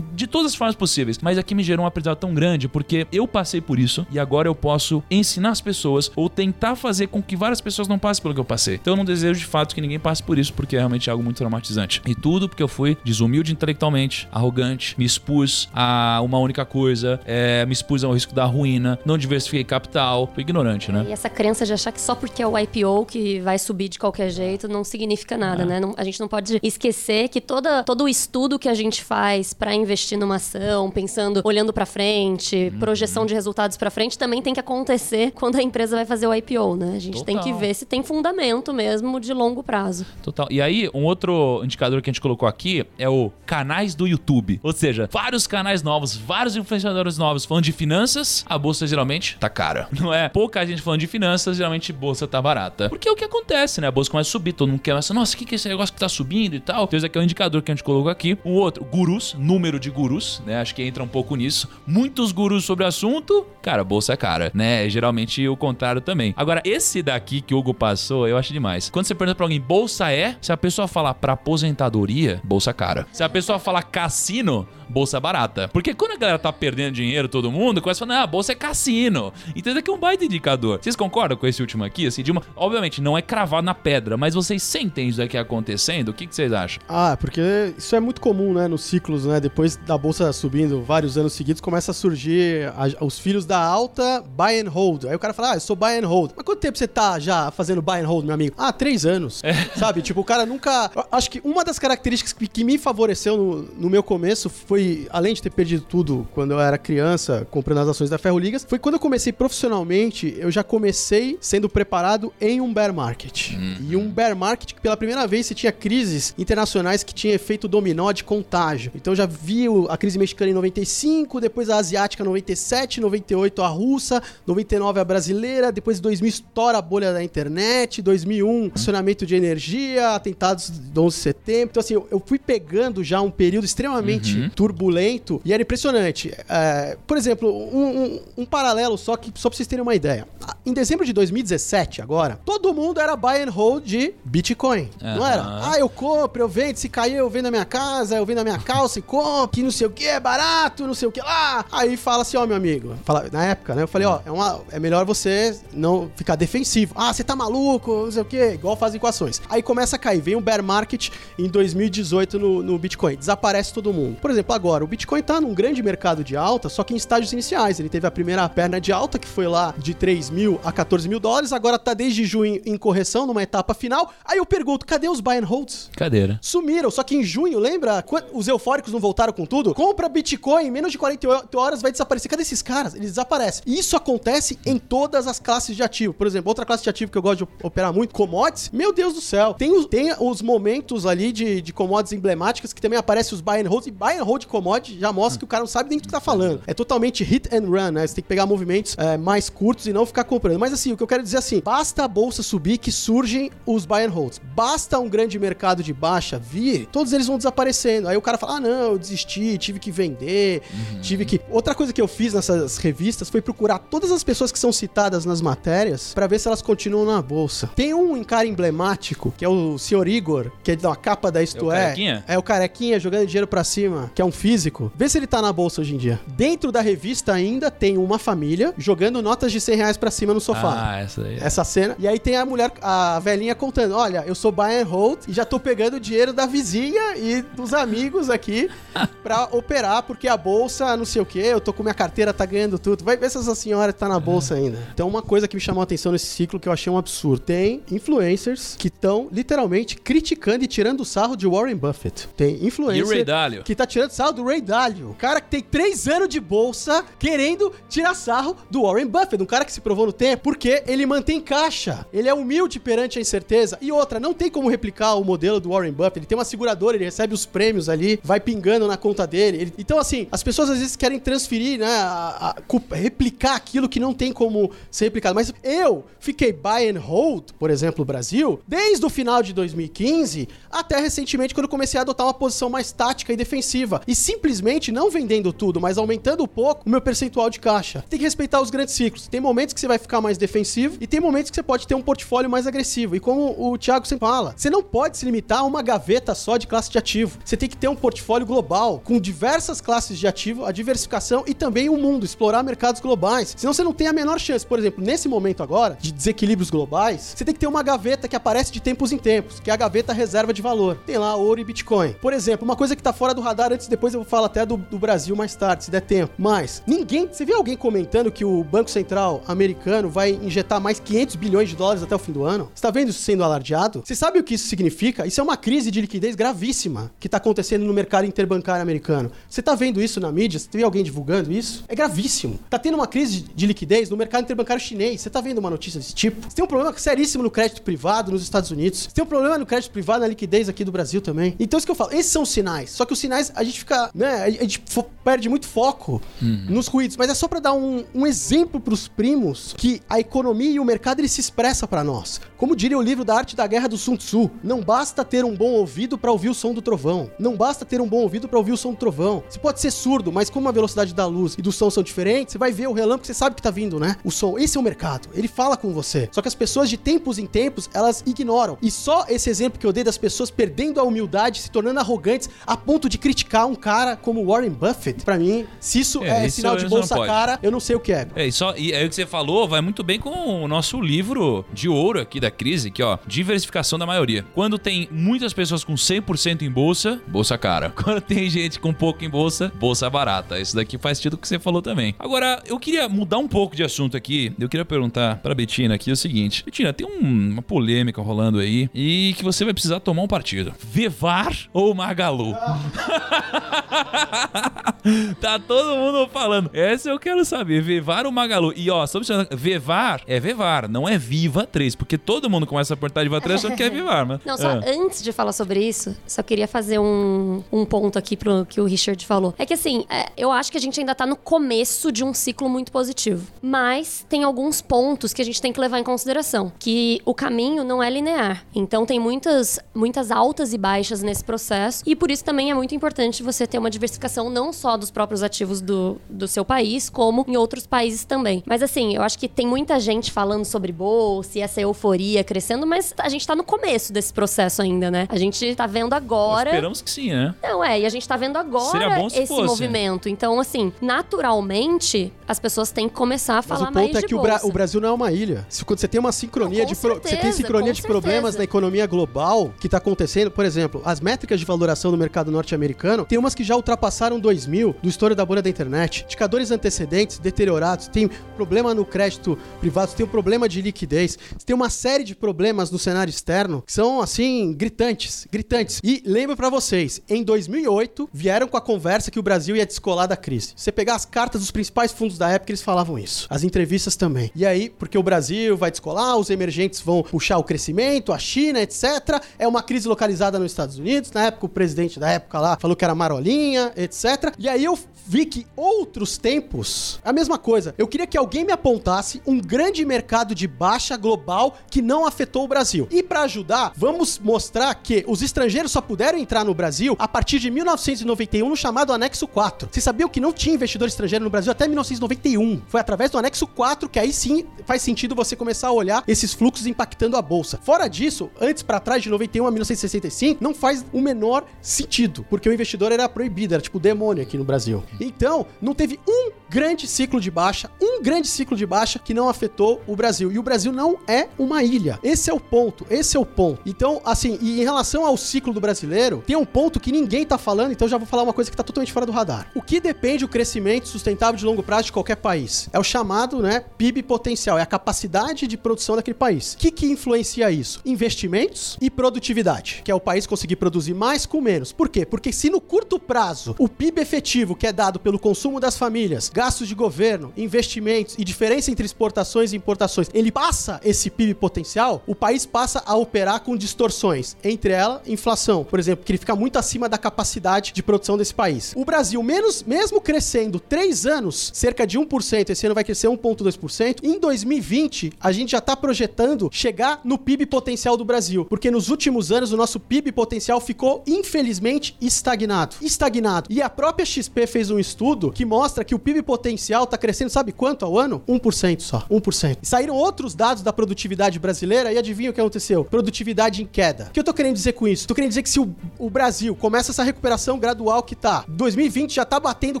[SPEAKER 2] de todas as formas possíveis. Mas aqui me gerou um aprendizado tão grande, porque eu passei por isso e agora eu posso ensinar as pessoas ou tentar fazer com que várias pessoas não passem pelo que eu passei. Então eu não desejo de fato que ninguém passe por isso, porque é realmente algo muito traumatizante. E tudo porque eu fui desumilde intelectualmente, arrogante, me expus a uma única coisa, é, me expus ao risco da ruína, não diversifiquei capital, fui ignorante, né?
[SPEAKER 4] E essa crença de achar que só porque é o IPO que vai subir de qualquer jeito não significa nada, né? Não- a gente não pode esquecer que toda, todo o estudo que a gente faz pra investir numa ação, pensando, olhando pra frente,
[SPEAKER 2] Uhum.
[SPEAKER 4] projeção de resultados pra frente, também tem que acontecer quando a empresa vai fazer o IPO, né? A gente tem que
[SPEAKER 2] Total.
[SPEAKER 4] ver se tem fundamento investimento mesmo de longo prazo.
[SPEAKER 2] Total. E aí, um outro indicador que a gente colocou aqui é o canais do YouTube. Ou seja, vários canais novos, vários influenciadores novos falando de finanças, a bolsa geralmente tá cara. (laughs) Não é? Pouca gente falando de finanças, geralmente a bolsa tá barata. Porque é o que acontece, né? A bolsa começa a subir, todo mundo quer, nossa, o que, que é esse negócio que tá subindo e tal? Então, esse aqui é o indicador que a gente colocou aqui. Um outro, gurus, número de gurus, né? Acho que entra um pouco nisso. Muitos gurus sobre o assunto, cara, bolsa é cara, né? Geralmente o contrário também. Agora, esse daqui que o Hugo passou, eu acho demais. Quando você pergunta pra alguém, bolsa é? Se a pessoa falar pra aposentadoria, bolsa cara. Se a pessoa falar cassino, bolsa barata. Porque quando a galera tá perdendo dinheiro, todo mundo, começa falar, ah, bolsa é cassino. Então isso aqui é um baita indicador. Vocês concordam com esse último aqui? Assim, de uma... Obviamente, não é cravado na pedra, mas vocês sentem isso daqui acontecendo? O que, que vocês acham?
[SPEAKER 3] Ah, porque isso é muito comum, né, nos ciclos, né? Depois da bolsa subindo vários anos seguidos, começa a surgir a- os filhos da alta buy and hold. Aí o cara fala, ah, eu sou buy and hold. Mas quanto tempo você tá já fazendo buy and hold, meu amigo? Ah, três anos. Sabe? Tipo, o cara nunca. Acho que uma das características que, que me favoreceu no, no meu começo foi, além de ter perdido tudo quando eu era criança, comprando as ações da Ferro Ligas, foi quando eu comecei profissionalmente, eu já comecei sendo preparado em um bear market. E um bear market que pela primeira vez você tinha crises internacionais que tinha efeito dominó de contágio. Então eu já vi a crise mexicana em 95, depois a asiática 97, 98 a russa, 99 a brasileira, depois 2000 estoura a bolha da internet, 2001 acionamento de energia, atentados do 11 de setembro. Então assim, eu, eu fui pegando já um período extremamente turbulento e era impressionante. É, por exemplo, um, um- um paralelo só que só pra vocês terem uma ideia. Em dezembro de 2017, agora, todo mundo era buy and hold de Bitcoin. Não era? Ah, eu compro, eu vendo, se cair eu vendo a minha casa, eu vendo a minha calça e compro, que não sei o que, é barato, não sei o que lá. Aí fala assim, ó, meu amigo, fala, na época, né, eu falei, ó, é, uma, é melhor você não ficar defensivo. Ah, você tá maluco, não sei o que, igual fazem com ações. Aí começa a cair, vem um bear market em 2018 no, no Bitcoin, desaparece todo mundo. Por exemplo, agora, o Bitcoin tá num grande mercado de alta, só que em estágios iniciais. Ele teve a primeira perna de alta, que foi lá de 3 mil a 14 mil dólares, agora tá desde junho em correção, numa etapa final. Aí eu pergunto, cadê os buy and holds?
[SPEAKER 2] Cadeira.
[SPEAKER 3] Sumiram, só que em junho, lembra? Os eufóricos não voltaram com tudo? Compra Bitcoin, em menos de 48 horas vai desaparecer. Cadê esses caras? Eles desaparecem. E isso acontece em todas as classes de ativo. Por exemplo, outra classe de ativo que eu gosto de operar muito, commodities. Meu Deus do céu. Tem, os- tem os momentos ali de, de commodities emblemáticas que também aparecem os buy and hold. E buy and hold commodity já mostra que o cara não sabe nem do que tá falando. É totalmente hit and run, né? Você tem que pegar movimentos é, mais curtos e não ficar comprando. Mas assim, o que eu quero dizer é assim, basta a bolsa subir que surgem os buy and holds. Basta um grande mercado de baixa vir, todos eles vão desaparecendo. Aí o cara fala: "Ah, não, eu desisti, tive que vender, tive que". Outra coisa que eu fiz nessas revistas foi procurar todas as pessoas que são citadas nas matérias pra ver se elas continuam na bolsa. Tem um cara emblemático, que é o Sr. Igor, que é da capa da Isto
[SPEAKER 2] É o
[SPEAKER 3] É.
[SPEAKER 2] carequinha?
[SPEAKER 3] É o carequinha jogando dinheiro pra cima, que é um físico. Vê se ele tá na bolsa hoje em dia. Dentro da revista ainda tem uma família jogando notas de 100 reais pra cima no sofá.
[SPEAKER 2] Ah, essa aí.
[SPEAKER 3] Essa cena. E aí tem a mulher, a velhinha contando: Olha, eu sou buy and hold e já tô pegando o dinheiro da vizinha e dos amigos aqui (laughs) pra operar, porque a bolsa, não sei o que, eu tô com minha carteira, tá ganhando tudo. Vai ver se essa senhora tá na bolsa ainda. Então, uma coisa que me chamou a atenção nesse ciclo que eu achei um absurdo: tem influencers que estão literalmente criticando e tirando o sarro de Warren Buffett. Tem
[SPEAKER 2] E
[SPEAKER 3] influencer
[SPEAKER 2] o Ray Dalio?
[SPEAKER 3] que tá tirando sarro do Ray Dalio. O cara que tem três anos de bolsa querendo tirar sarro do Warren Buffett. Um cara que se provou no tempo porque ele mantém caixa. Ele é humilde perante a incerteza. E outra, não tem como replicar o modelo do Warren Buffett. Ele tem uma seguradora, ele recebe os prêmios ali, vai pingando na conta dele. Ele- Então, assim, as pessoas às vezes querem transferir, né? a- a- cu- replicar aquilo que não tem como ser replicado. Mas eu fiquei buy and hold, por exemplo, o Brasil, desde o final de 2015 até recentemente, quando comecei a adotar uma posição mais tática e defensiva. E simplesmente não vendendo tudo, mas aumentando um pouco o meu percentual de caixa. Tem que respeitar os grandes ciclos. Tem momentos que você vai ficar mais defensivo e tem momentos que você pode ter um portfólio mais agressivo. E como o Thiago sempre fala, você não pode se limitar a uma gaveta só de classe de ativo. Você tem que ter um portfólio global, com diversas classes de ativo, a diversificação e também o mundo, explorar mercados globais. Senão você não tem a menor chance. Por exemplo, nesse momento agora, de desequilíbrios globais, você tem que ter uma gaveta que aparece de tempos em tempos, que é a gaveta reserva de valor. Tem lá ouro e Bitcoin. Por exemplo, uma coisa que tá fora do radar antes, depois eu vou falar até do, do Brasil mais tarde, se der tempo. Mas, ninguém. Você viu alguém comentando que o Banco Central americano vai injetar mais 500 bilhões de dólares até o fim do ano? Você tá vendo isso sendo alardeado? Você sabe o que isso significa? Isso é uma crise de liquidez gravíssima que tá acontecendo no mercado interbancário americano. Você tá vendo isso na mídia? Você vê alguém divulgando isso? É gravíssimo. Tá tendo uma crise de liquidez no mercado interbancário chinês. Você tá vendo uma notícia desse tipo? Você tem um problema seríssimo no crédito privado nos Estados Unidos. Tem um problema no crédito privado, na liquidez aqui do Brasil também. Então, isso que eu falo, esses são os sinais. Só que os sinais, a gente fica, né, a gente perde muito foco nos ruídos. Mas é só pra dar um, um exemplo pros primos que a economia e o mercado, ele se expressa pra nós. Como diria o livro da arte da guerra do Sun Tzu, não basta ter um bom ouvido pra ouvir o som do trovão. Não basta ter um bom ouvido pra ouvir o som do trovão. Você pode ser surdo, mas como a velocidade da luz e do som são diferentes, você vai ver o relâmpago, você sabe que tá vindo, né? O som. Esse é o mercado. Ele fala com você. Só que as pessoas de tempos em tempos, elas ignoram. E só esse exemplo que eu dei das pessoas perdendo a humildade, se tornando arrogantes, a ponto de criticar um cara como Warren Buffett, pra mim, se isso
[SPEAKER 2] É,
[SPEAKER 3] é,
[SPEAKER 2] isso
[SPEAKER 3] sinal de bolsa cara, eu não sei o que é.
[SPEAKER 2] É, e, só, e aí o que você falou vai muito bem com o nosso livro de ouro aqui da crise, que ó, diversificação da maioria. Quando tem muitas pessoas com 100% em bolsa, bolsa cara. (laughs) Quando tem gente com pouco em bolsa, bolsa barata. Isso daqui faz sentido que você falou também. Agora, eu queria mudar um pouco de assunto aqui. Eu queria perguntar pra Betina aqui o seguinte. Betina, tem um- uma polêmica rolando aí e que você vai precisar tomar um partido. Vevar ou Magalu? (laughs) (laughs) tá todo mundo falando. Essa eu quero saber. Vevar ou Magalu? E ó, observando, Vevar é Vevar, não é Viva 3. Porque todo mundo começa a portar Viva 3 achando que é Vivar, mas.
[SPEAKER 4] Não, só
[SPEAKER 2] Ah.
[SPEAKER 4] antes de falar sobre isso, só queria fazer um, um ponto aqui pro que o Richard falou. É que assim, é, eu acho que a gente ainda tá no começo de um ciclo muito positivo. Mas tem alguns pontos que a gente tem que levar em consideração. Que o caminho não é linear. Então tem muitas, muitas altas e baixas nesse processo. E por isso também é muito importante você ter uma diversificação não só dos próprios ativos do, do seu país, como em outros países também. Mas assim, eu acho que tem muita gente falando sobre bolsa e essa euforia crescendo, mas a gente tá no começo desse processo ainda, né? A gente tá vendo agora.
[SPEAKER 2] Esperamos que sim, né?
[SPEAKER 4] Não, é, e a gente tá vendo agora esse
[SPEAKER 2] fosse.
[SPEAKER 4] movimento. Então, assim, naturalmente, as pessoas têm que começar a
[SPEAKER 3] Mas
[SPEAKER 4] falar
[SPEAKER 3] o
[SPEAKER 4] mais
[SPEAKER 3] ponto é
[SPEAKER 4] de
[SPEAKER 3] que o, Bra- o Brasil não é uma ilha. Se, quando você tem uma sincronia
[SPEAKER 4] Não,
[SPEAKER 3] de pro- você tem
[SPEAKER 4] certeza,
[SPEAKER 3] sincronia de problemas
[SPEAKER 4] certeza.
[SPEAKER 3] na economia global que tá acontecendo, por exemplo, as métricas de valoração do mercado norte-americano, tem umas que já ultrapassaram 2000 do estouro da bolha da internet. Indicadores antecedentes deteriorados, tem problema no crédito privado, tem um problema de liquidez, tem uma série de problemas no cenário externo que são assim gritantes, gritantes. E lembro pra vocês, em 2008 vieram com a conversa que o Brasil ia descolar da crise. Você pegar as cartas dos principais fundos da época, eles falavam isso. As entrevistas também. E aí, porque o Brasil vai descolar, os emergentes vão puxar o crescimento, a China, etc. É uma crise localizada nos Estados Unidos. Na época, o presidente da época lá falou que era marolinha, etc. E aí eu vi que outros tempos, a mesma coisa. Eu queria que alguém me apontasse um grande mercado de baixa global que não afetou o Brasil. E pra ajudar, vamos mostrar que os estrangeiros só puderam entrar no Brasil a partir de 1991 no chamado anexo 4. Vocês sabiam que não tinha investidor estrangeiro no Brasil até 1991? Foi através do anexo 4 que aí sim faz sentido você começar a olhar esses fluxos impactando a bolsa. Fora disso, antes pra trás de 91 a 1965, não faz o menor sentido, porque o investidor era proibido, era tipo demônio aqui no Brasil. Então, não teve um grande ciclo de baixa, um grande ciclo de baixa que não afetou o Brasil. E o Brasil não é uma ilha. Esse é o ponto, esse é o ponto. Então, assim, e em relação ao ciclo do brasileiro, tem um ponto que ninguém tá falando, então já vou falar uma coisa que tá totalmente fora do radar. O que depende o crescimento sustentável de longo prazo de qualquer país? É o chamado, né, PIB potencial, é a capacidade de produção daquele país. O que que influencia isso? Investimentos e produtividade, que é o país conseguir produzir mais com menos. Por quê? Porque se no curto prazo o PIB efetivo que é dado pelo consumo das famílias, gastos de governo, investimentos e diferença entre exportações e importações, ele passa esse PIB potencial, o país passa a operar com distorções, entre ela inflação, por exemplo, que ele fica muito acima da capacidade de produção desse país. O Brasil, menos, mesmo crescendo 3 anos, cerca de 1%, esse ano vai crescer 1,2%, em 2020 a gente já está projetando chegar no PIB potencial do Brasil, porque nos últimos anos o nosso PIB potencial ficou infelizmente estagnado. Estagnado. E a própria XP fez um estudo que mostra que o PIB potencial está crescendo, sabe quanto ao ano? 1% só. 1%. E saíram outros dados da produtividade brasileira e adivinha o que aconteceu? Produtividade em queda. O que eu tô querendo dizer com isso? Tô querendo dizer que se o, o Brasil começa essa recuperação gradual que tá, 2020 já tá batendo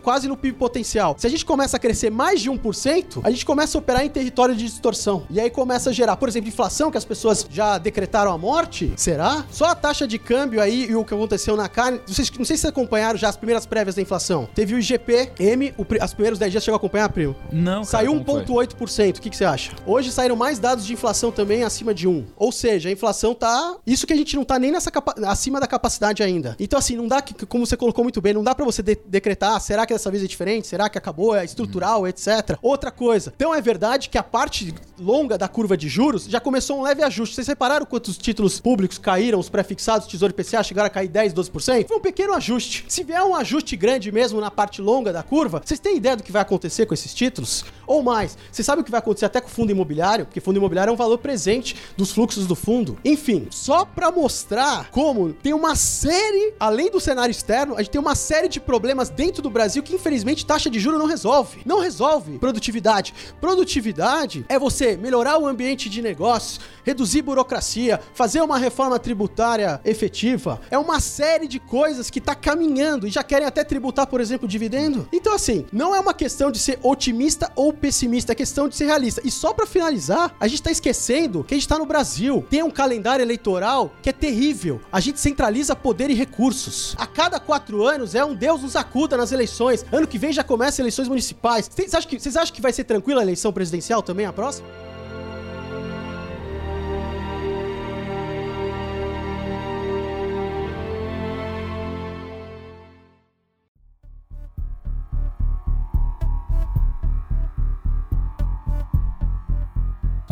[SPEAKER 3] quase no PIB potencial. Se a gente começa a crescer mais de 1%, a gente começa a operar em território de distorção. E aí começa a gerar, por exemplo, inflação, que as pessoas já decretaram a morte. Será? Só a taxa de câmbio aí e o que aconteceu na carne. Vocês, não sei se acompanharam já as primeiras prévias da inflação. Teve o IGP-M, o pri- as primeiros 10 dias chegou a acompanhar, primo?
[SPEAKER 2] Não,
[SPEAKER 3] Saiu
[SPEAKER 2] como foi?
[SPEAKER 3] 1,8%. O que, que você acha? Hoje saíram mais dados de inflação também acima de 1. Ou seja, a inflação tá. Isso que a gente não tá nem nessa capa- acima da capacidade ainda. Então, assim, não dá que, como você colocou muito bem, não dá pra você de- decretar, ah, será que dessa vez é diferente? Será que acabou? É estrutural, etc. Outra coisa. Então é verdade que a parte longa da curva de juros já começou um leve ajuste. Vocês repararam quantos títulos públicos caíram, os prefixados, Tesouro IPCA, chegaram a cair 10, 12%? Foi um pequeno ajuste. Se vier um ajuste grande mesmo na parte longa da curva, vocês têm ideia do que vai acontecer com esses títulos? Ou mais, vocês sabem o que vai acontecer até com o fundo imobiliário? Porque fundo imobiliário é um valor presente dos fluxos do fundo. Enfim, só pra mostrar como tem uma série, além do cenário externo, a gente tem uma série de problemas dentro do Brasil que infelizmente taxa de juros não resolve. Não resolve produtividade. Produtividade é você melhorar o ambiente de negócio, reduzir burocracia, fazer uma reforma tributária efetiva. É uma série de coisas que tá caminhando e já querem até tributar, por exemplo, dividendo. Então assim, não é uma questão de ser otimista ou pessimista, é questão de ser realista. E só pra finalizar, a gente tá esquecendo que a gente tá no Brasil. Tem um calendário eleitoral que é terrível. A gente centraliza poder e recursos. A cada quatro anos é um Deus nos acuda nas eleições. Ano que vem já começa eleições municipais. Vocês acham que, vocês acham que vai ser tranquila a eleição presidencial também, a próxima?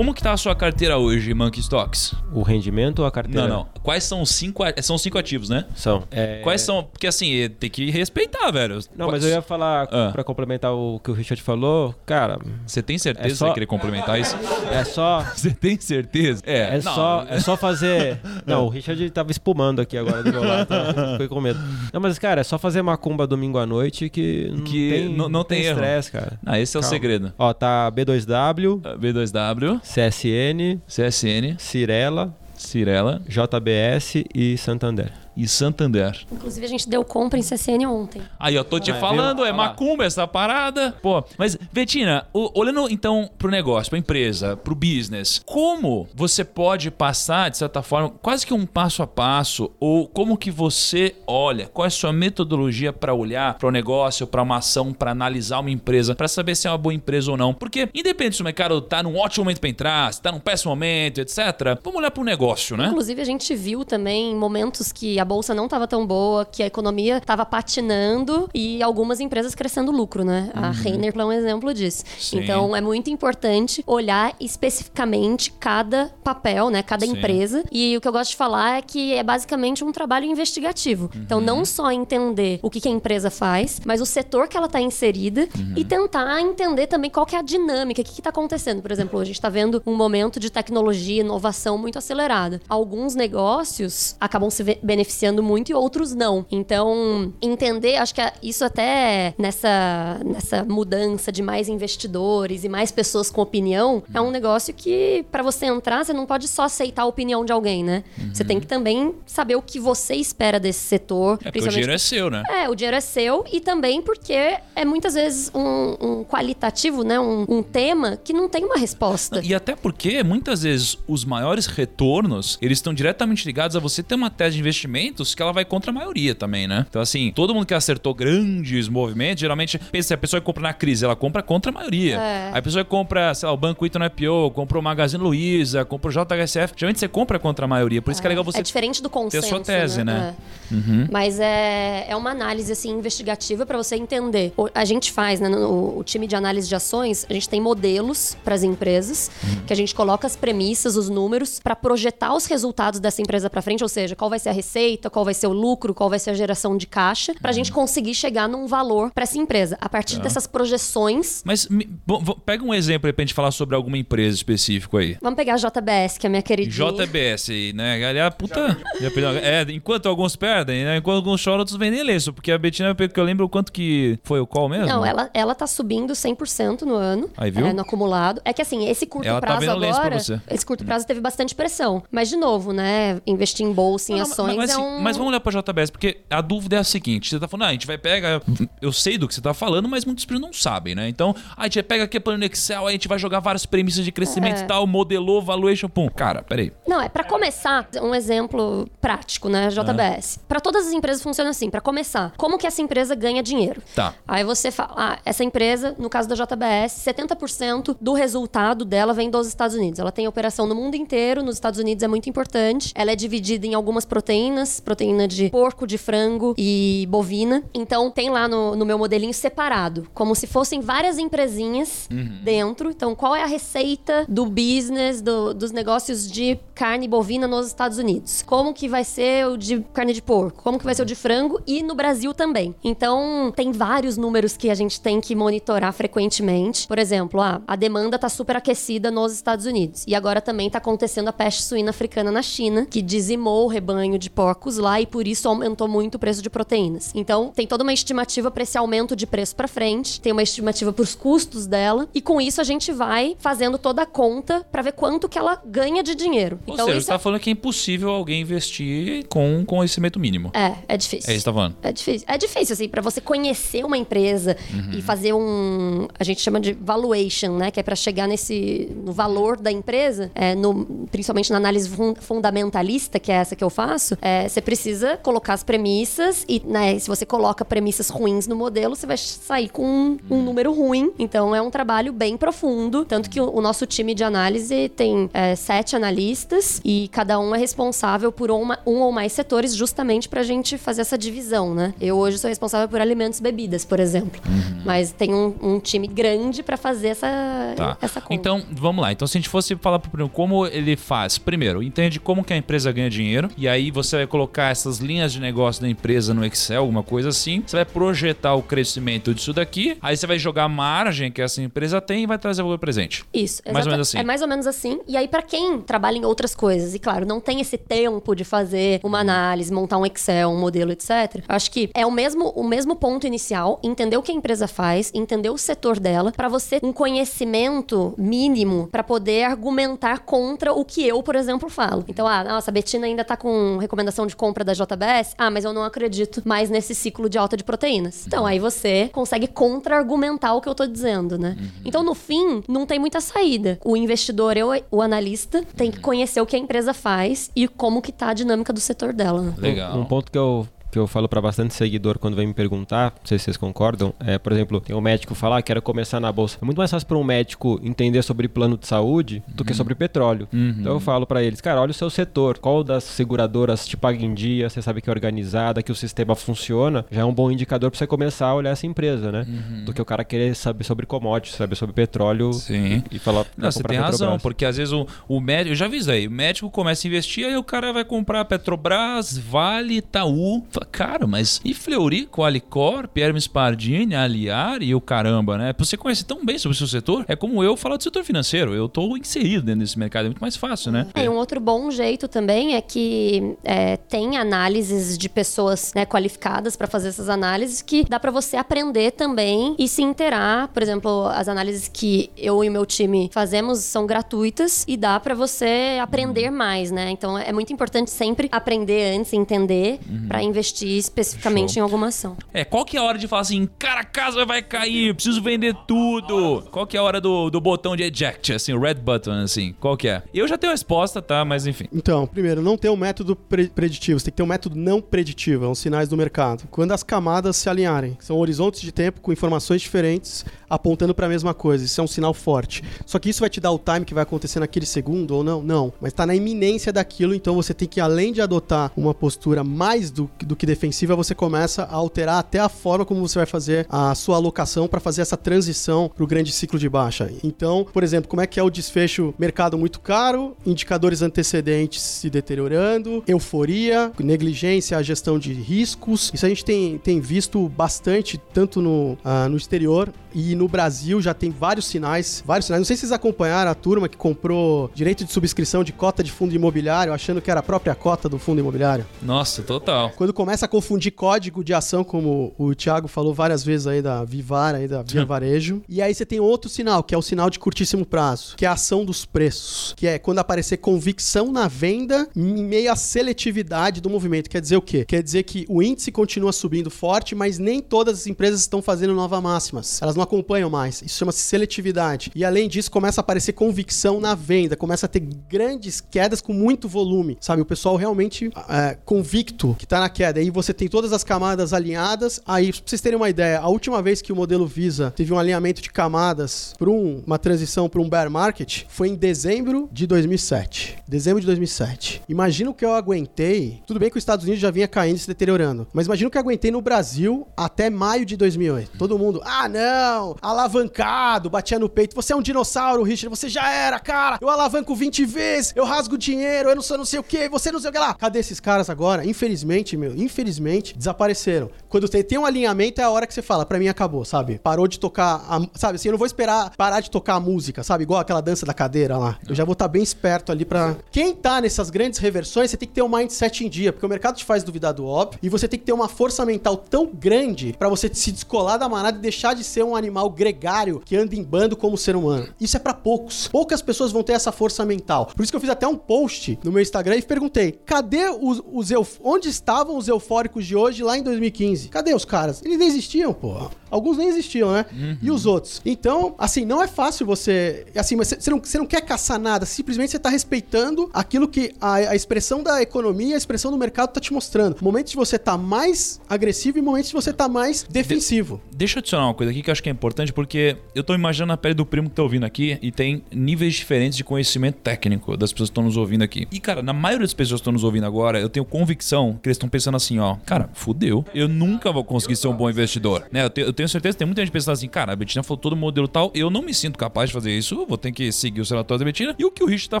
[SPEAKER 2] Como que tá a sua carteira hoje, Monkey Stocks?
[SPEAKER 5] O rendimento ou a carteira?
[SPEAKER 2] Não, não. Quais são os cinco... São cinco ativos, né?
[SPEAKER 5] São. É...
[SPEAKER 2] Quais são... Porque assim, tem que respeitar, velho.
[SPEAKER 5] Não,
[SPEAKER 2] Quais-
[SPEAKER 5] mas eu ia falar,
[SPEAKER 2] Ah.
[SPEAKER 5] pra complementar o que o Richard falou, cara,
[SPEAKER 2] Você tem certeza
[SPEAKER 5] É
[SPEAKER 2] que
[SPEAKER 5] só-
[SPEAKER 2] você vai querer complementar isso? (laughs)
[SPEAKER 5] é só. (laughs)
[SPEAKER 2] Você tem certeza?
[SPEAKER 5] É,
[SPEAKER 2] não.
[SPEAKER 5] só, é só fazer. (laughs) Não, o Richard tava espumando aqui agora do meu lado, tá? Foi com medo. Não, mas, cara, é só fazer macumba domingo à noite que não
[SPEAKER 2] Que
[SPEAKER 5] tem,
[SPEAKER 2] não- não tem erro.
[SPEAKER 5] estresse, cara.
[SPEAKER 2] Ah, esse é o
[SPEAKER 5] Calma.
[SPEAKER 2] segredo.
[SPEAKER 5] Ó, tá B2W,
[SPEAKER 2] B2W,
[SPEAKER 5] CSN,
[SPEAKER 2] CSN,
[SPEAKER 5] Cirela,
[SPEAKER 2] Cirela
[SPEAKER 5] JBS e Santander.
[SPEAKER 2] E Santander.
[SPEAKER 4] Inclusive, a gente deu compra em CCN ontem.
[SPEAKER 2] Aí, eu tô te
[SPEAKER 5] Ah,
[SPEAKER 2] falando,
[SPEAKER 5] viu?
[SPEAKER 2] é
[SPEAKER 5] lá.
[SPEAKER 2] macumba essa parada. Pô, mas, Betina, olhando então pro negócio, pra empresa, pro business, como você pode passar, de certa forma, quase que um passo a passo, ou como que você olha, qual é a sua metodologia pra olhar para o negócio, pra uma ação, pra analisar uma empresa, pra saber se é uma boa empresa ou não? Porque, independente se o mercado tá num ótimo momento pra entrar, se tá num péssimo momento, etc., vamos olhar pro negócio, né?
[SPEAKER 4] Inclusive, a gente viu também momentos que a bolsa não estava tão boa, que a economia estava patinando e algumas empresas crescendo lucro, né? A Renner é um exemplo disso.
[SPEAKER 2] Sim.
[SPEAKER 4] Então, é muito importante olhar especificamente cada papel, né? Cada
[SPEAKER 2] Sim.
[SPEAKER 4] empresa. E o que eu gosto de falar é que é basicamente um trabalho investigativo. Então, não só entender o que, que a empresa faz, mas o setor que ela está inserida e tentar entender também qual que é a dinâmica, o que está acontecendo. Por exemplo, a gente está vendo um momento de tecnologia, inovação muito acelerada. Alguns negócios acabam se ve- beneficiando muito e outros não. Então, entender, acho que isso até nessa, nessa mudança de mais investidores e mais pessoas com opinião, é um negócio que, para você entrar, você não pode só aceitar a opinião de alguém, né? Você tem que também saber o que você espera desse setor.
[SPEAKER 2] É porque o dinheiro é seu, né?
[SPEAKER 4] É, o dinheiro é seu e também porque é muitas vezes um, um qualitativo, né? Um, um tema que não tem uma resposta.
[SPEAKER 2] E até porque, muitas vezes, os maiores retornos, eles estão diretamente ligados a você ter uma tese de investimentos que ela vai contra a maioria também, né? Então, assim, todo mundo que acertou grandes movimentos, geralmente, pensa, se a pessoa que compra na crise, ela compra contra a maioria.
[SPEAKER 4] É.
[SPEAKER 2] Aí A pessoa que compra, sei lá, o Banco Ito no IPO, compra o Magazine Luiza, compra o JHSF, geralmente você compra contra a maioria. Por isso que é legal você
[SPEAKER 4] é diferente do consenso,
[SPEAKER 2] sua tese, né?
[SPEAKER 4] É. Mas é, é uma análise assim investigativa para você entender. A gente faz, né, no o time de análise de ações, a gente tem modelos para as empresas, que a gente coloca as premissas, os números para projetar os resultados dessa empresa para frente, ou seja, qual vai ser a receita, qual vai ser o lucro, qual vai ser a geração de caixa, para a gente conseguir chegar num valor para essa empresa. A partir
[SPEAKER 2] Tá.
[SPEAKER 4] dessas projeções,
[SPEAKER 2] Mas me- bom, pega um exemplo aí pra gente falar sobre alguma empresa específica aí.
[SPEAKER 4] vamos pegar a JBS, que é a minha queridinha.
[SPEAKER 2] JBS aí, né? Aliás, puta. (laughs) já perdeu- É, enquanto alguns perdem, né? Enquanto alguns choram, outros vendem lenço. Porque a Betina, pelo que eu lembro, o quanto que foi o qual mesmo?
[SPEAKER 4] Não, ela, ela tá subindo 100% no ano.
[SPEAKER 2] Aí, viu?
[SPEAKER 4] é, no acumulado. É que assim, esse curto
[SPEAKER 2] Ela tá
[SPEAKER 4] prazo
[SPEAKER 2] pra
[SPEAKER 4] agora.
[SPEAKER 2] você.
[SPEAKER 4] Esse curto prazo teve bastante pressão. Mas, de novo, né? Investir em bolsa, em
[SPEAKER 2] Não,
[SPEAKER 4] ações
[SPEAKER 2] mas
[SPEAKER 4] é Então-
[SPEAKER 2] mas vamos olhar pra JBS, porque a dúvida é a seguinte: você tá falando, ah, a gente vai pegar. Eu sei do que você tá falando, mas muitos empresas não sabem, né? Então, ah, a gente pega aqui plano Excel, a gente vai jogar várias premissas de crescimento
[SPEAKER 4] É.
[SPEAKER 2] e tal, modelou, valuation, pum. Cara, peraí.
[SPEAKER 4] Não, é pra começar, um exemplo prático, né, JBS. Pra todas as empresas funciona assim, Pra começar, como que essa empresa ganha dinheiro?
[SPEAKER 2] Tá.
[SPEAKER 4] Aí você fala, ah, essa empresa, no caso da JBS, 70% do resultado dela vem dos Estados Unidos. Ela tem operação no mundo inteiro, nos Estados Unidos é muito importante. Ela é dividida em algumas proteínas, proteína de porco, de frango e bovina. Então tem lá no, no meu modelinho separado, como se fossem várias empresinhas dentro. Então qual é a receita do business, do- dos negócios de carne bovina nos Estados Unidos? Como que vai ser o de carne de porco? Como que vai ser o de frango? E no Brasil também. Então tem vários números que a gente tem que monitorar frequentemente. Por exemplo, ah, a demanda tá super aquecida nos Estados Unidos. E agora também tá acontecendo a peste suína africana na China, que dizimou o rebanho de porcos lá e por isso aumentou muito o preço de proteínas. Então, tem toda uma estimativa para esse aumento de preço para frente, tem uma estimativa para os custos dela e com isso a gente vai fazendo toda a conta para ver quanto que ela ganha de dinheiro.
[SPEAKER 2] Ou
[SPEAKER 4] então,
[SPEAKER 2] seja,
[SPEAKER 4] isso
[SPEAKER 2] você tá falando que é impossível alguém investir com conhecimento mínimo.
[SPEAKER 4] é, é difícil.
[SPEAKER 2] É isso que tá falando.
[SPEAKER 4] É difícil. É difícil, assim, pra você conhecer uma empresa
[SPEAKER 2] Uhum.
[SPEAKER 4] e fazer um. A gente chama de valuation, né? Que é pra chegar nesse. no valor da empresa, é, no, principalmente na análise fun- fundamentalista, que é essa que eu faço, é, você precisa colocar as premissas e, né, se você coloca premissas ruins no modelo, você vai sair com um,
[SPEAKER 2] Uhum.
[SPEAKER 4] um número ruim. Então é um trabalho bem profundo. Tanto que o, o nosso time de análise tem é, sete analistas e cada um é responsável por uma- um ou mais setores, justamente pra gente fazer essa divisão, né? Eu hoje sou responsável por alimentos e bebidas, por exemplo. Mas tem um, um time grande pra fazer essa,
[SPEAKER 2] Tá.
[SPEAKER 4] essa conta.
[SPEAKER 2] Então, vamos lá. Então, se a gente fosse falar pro como ele faz, primeiro, entende como que a empresa ganha dinheiro, e aí você vai colocar essas linhas de negócio da empresa no Excel, alguma coisa assim. Você vai projetar o crescimento disso daqui, aí você vai jogar a margem que essa empresa tem e vai trazer valor presente.
[SPEAKER 4] Isso,
[SPEAKER 2] Mais ou menos assim.
[SPEAKER 4] É mais ou menos assim. E aí, pra quem trabalha em outras coisas, e claro, não tem esse tempo de fazer uma análise, montar um Excel, um modelo, etc. Acho que é o mesmo, o mesmo ponto inicial, entender o que a empresa faz, entender o setor dela, pra você um conhecimento mínimo pra poder argumentar contra o que eu, por exemplo, falo. Então, ah, nossa, a Betina ainda tá com recomendação de compra da JBS. Ah, mas eu não acredito mais nesse ciclo de alta de proteínas. Então, aí você consegue contra-argumentar o que eu tô dizendo, né? Então, no fim, não tem muita saída. O investidor e o, analista tem que conhecer o que a empresa faz e como que tá a dinâmica do setor dela. né?
[SPEAKER 2] Legal.
[SPEAKER 5] Um ponto que eu, que eu falo pra bastante seguidor quando vem me perguntar, não sei se vocês concordam, é, por exemplo, tem um médico falar, ah, quero começar na bolsa. É muito mais fácil para um médico entender sobre plano de saúde do que sobre petróleo. Então eu falo pra eles, cara, olha o seu setor, qual das seguradoras te paga em dia, você sabe que é organizada, que o sistema funciona, já é um bom indicador pra você começar a olhar essa empresa, né? Do que o cara querer saber sobre commodities, saber sobre petróleo
[SPEAKER 2] Sim.
[SPEAKER 5] e, e falar.
[SPEAKER 2] Não,
[SPEAKER 5] "Vou
[SPEAKER 2] você tem razão,
[SPEAKER 5] Petrobras."
[SPEAKER 2] porque às vezes o, o médico, eu já vi isso aí, o médico começa a investir, aí o cara vai comprar Petrobras, Vale, Itaú. Fala, Cara, mas e Fleury, Qualicorp, Hermes Pardini, Aliar e o caramba, né? Você conhece tão bem sobre o seu setor, é como eu falar do setor financeiro. Eu tô inserido dentro desse mercado, é muito mais fácil, né?
[SPEAKER 4] É, e um outro bom jeito também é que é, tem análises de pessoas né, qualificadas para fazer essas análises que dá para você aprender também e se inteirar. Por exemplo, as análises que eu e o meu time fazemos são gratuitas e dá para você aprender mais, né? Então é muito importante sempre aprender antes, entender para investir especificamente
[SPEAKER 2] Show.
[SPEAKER 4] em alguma ação.
[SPEAKER 2] É, qual que é a hora de falar assim, cara, a casa vai cair, eu preciso vender tudo? Qual que é a hora do, do botão de eject, assim, o red button, assim, qual que é? Eu já tenho a resposta, tá? Mas enfim.
[SPEAKER 3] Então, primeiro, não tem um método pre- preditivo, você tem que ter um método não preditivo, são sinais do mercado. Quando as camadas se alinharem, são horizontes de tempo com informações diferentes apontando para a mesma coisa, isso é um sinal forte. Só que isso vai te dar o time que vai acontecer naquele segundo ou não? Não, mas está na iminência daquilo, então você tem que, além de adotar uma postura mais do, do que defensiva, você começa a alterar até a forma como você vai fazer a sua alocação para fazer essa transição para o grande ciclo de baixa. Então, por exemplo, como é que é o desfecho mercado muito caro, indicadores antecedentes se deteriorando, euforia, negligência, a gestão de riscos. Isso a gente tem, tem visto bastante, tanto no, ah, no exterior e no Brasil já tem vários sinais, vários sinais. Não sei se vocês acompanharam a turma que comprou direito de subscrição de cota de fundo imobiliário, achando que era a própria cota do fundo imobiliário.
[SPEAKER 2] Nossa, total.
[SPEAKER 3] Quando começa começa a confundir código de ação, como o Thiago falou várias vezes aí da Vivara, aí da Via Varejo. E aí você tem outro sinal, que é o sinal de curtíssimo prazo, que é a ação dos preços, que é quando aparecer convicção na venda em meio à seletividade do movimento. Quer dizer o quê? Quer dizer que o índice continua subindo forte, mas nem todas as empresas estão fazendo novas máximas. Elas não acompanham mais. Isso chama-se seletividade. E além disso, começa a aparecer convicção na venda, começa a ter grandes quedas com muito volume, sabe? O pessoal realmente é, convicto que tá na queda. Aí você tem todas as camadas alinhadas. Aí, pra vocês terem uma ideia, a última vez que o modelo Visa teve um alinhamento de camadas para um, uma transição para um bear market foi em dezembro de 2007. Dezembro de 2007. Imagina o que eu aguentei. Tudo bem que os Estados Unidos já vinha caindo e se deteriorando, mas imagina o que eu aguentei no Brasil até maio de 2008. Todo mundo, ah não, alavancado, batia no peito. Você é um dinossauro, Richard, você já era, cara. Eu alavanco 20 vezes, eu rasgo dinheiro, eu não sou não sei o que, você não sei o que lá. Cadê esses caras agora? Infelizmente, meu, infelizmente, desapareceram. Quando tem, tem um alinhamento, é a hora que você fala, pra mim acabou, sabe? Parou de tocar, a, sabe assim, eu não vou esperar parar de tocar a música, sabe? Igual aquela dança da cadeira lá. Eu já vou estar tá bem esperto ali pra. Quem tá nessas grandes reversões, você tem que ter um mindset em dia, porque o mercado te faz duvidar do óbvio e você tem que ter uma força mental tão grande para você se descolar da manada e deixar de ser um animal gregário que anda em bando como ser humano. Isso é para poucos. Poucas pessoas vão ter essa força mental. Por isso que eu fiz até um post no meu Instagram e perguntei: cadê os, os onde estavam os eufóricos de hoje lá em 2015? Cadê os caras? Eles nem existiam, porra. Alguns nem existiam, né? Uhum. E os outros? Então, assim, não é fácil você. Assim, mas você não, você não quer caçar nada, simplesmente você tá respeitando aquilo que a, a expressão da economia, a expressão do mercado tá te mostrando. Momentos de você tá mais agressivo e momentos de você tá mais defensivo.
[SPEAKER 2] De deixa eu adicionar uma coisa aqui que eu acho que é importante, porque eu tô imaginando a pele do primo que tá ouvindo aqui e tem níveis diferentes de conhecimento técnico das pessoas que estão nos ouvindo aqui. E, cara, na maioria das pessoas que estão nos ouvindo agora, eu tenho convicção que eles estão pensando assim, ó, cara, fudeu. Eu nunca vou conseguir ser um bom investidor. Né? Eu, te, eu tenho certeza que tem muita gente pensando assim, cara, a Betina falou todo modelo tal, eu não me sinto capaz de fazer isso, vou ter que seguir os relatórios da Betina. E o que o Rich tá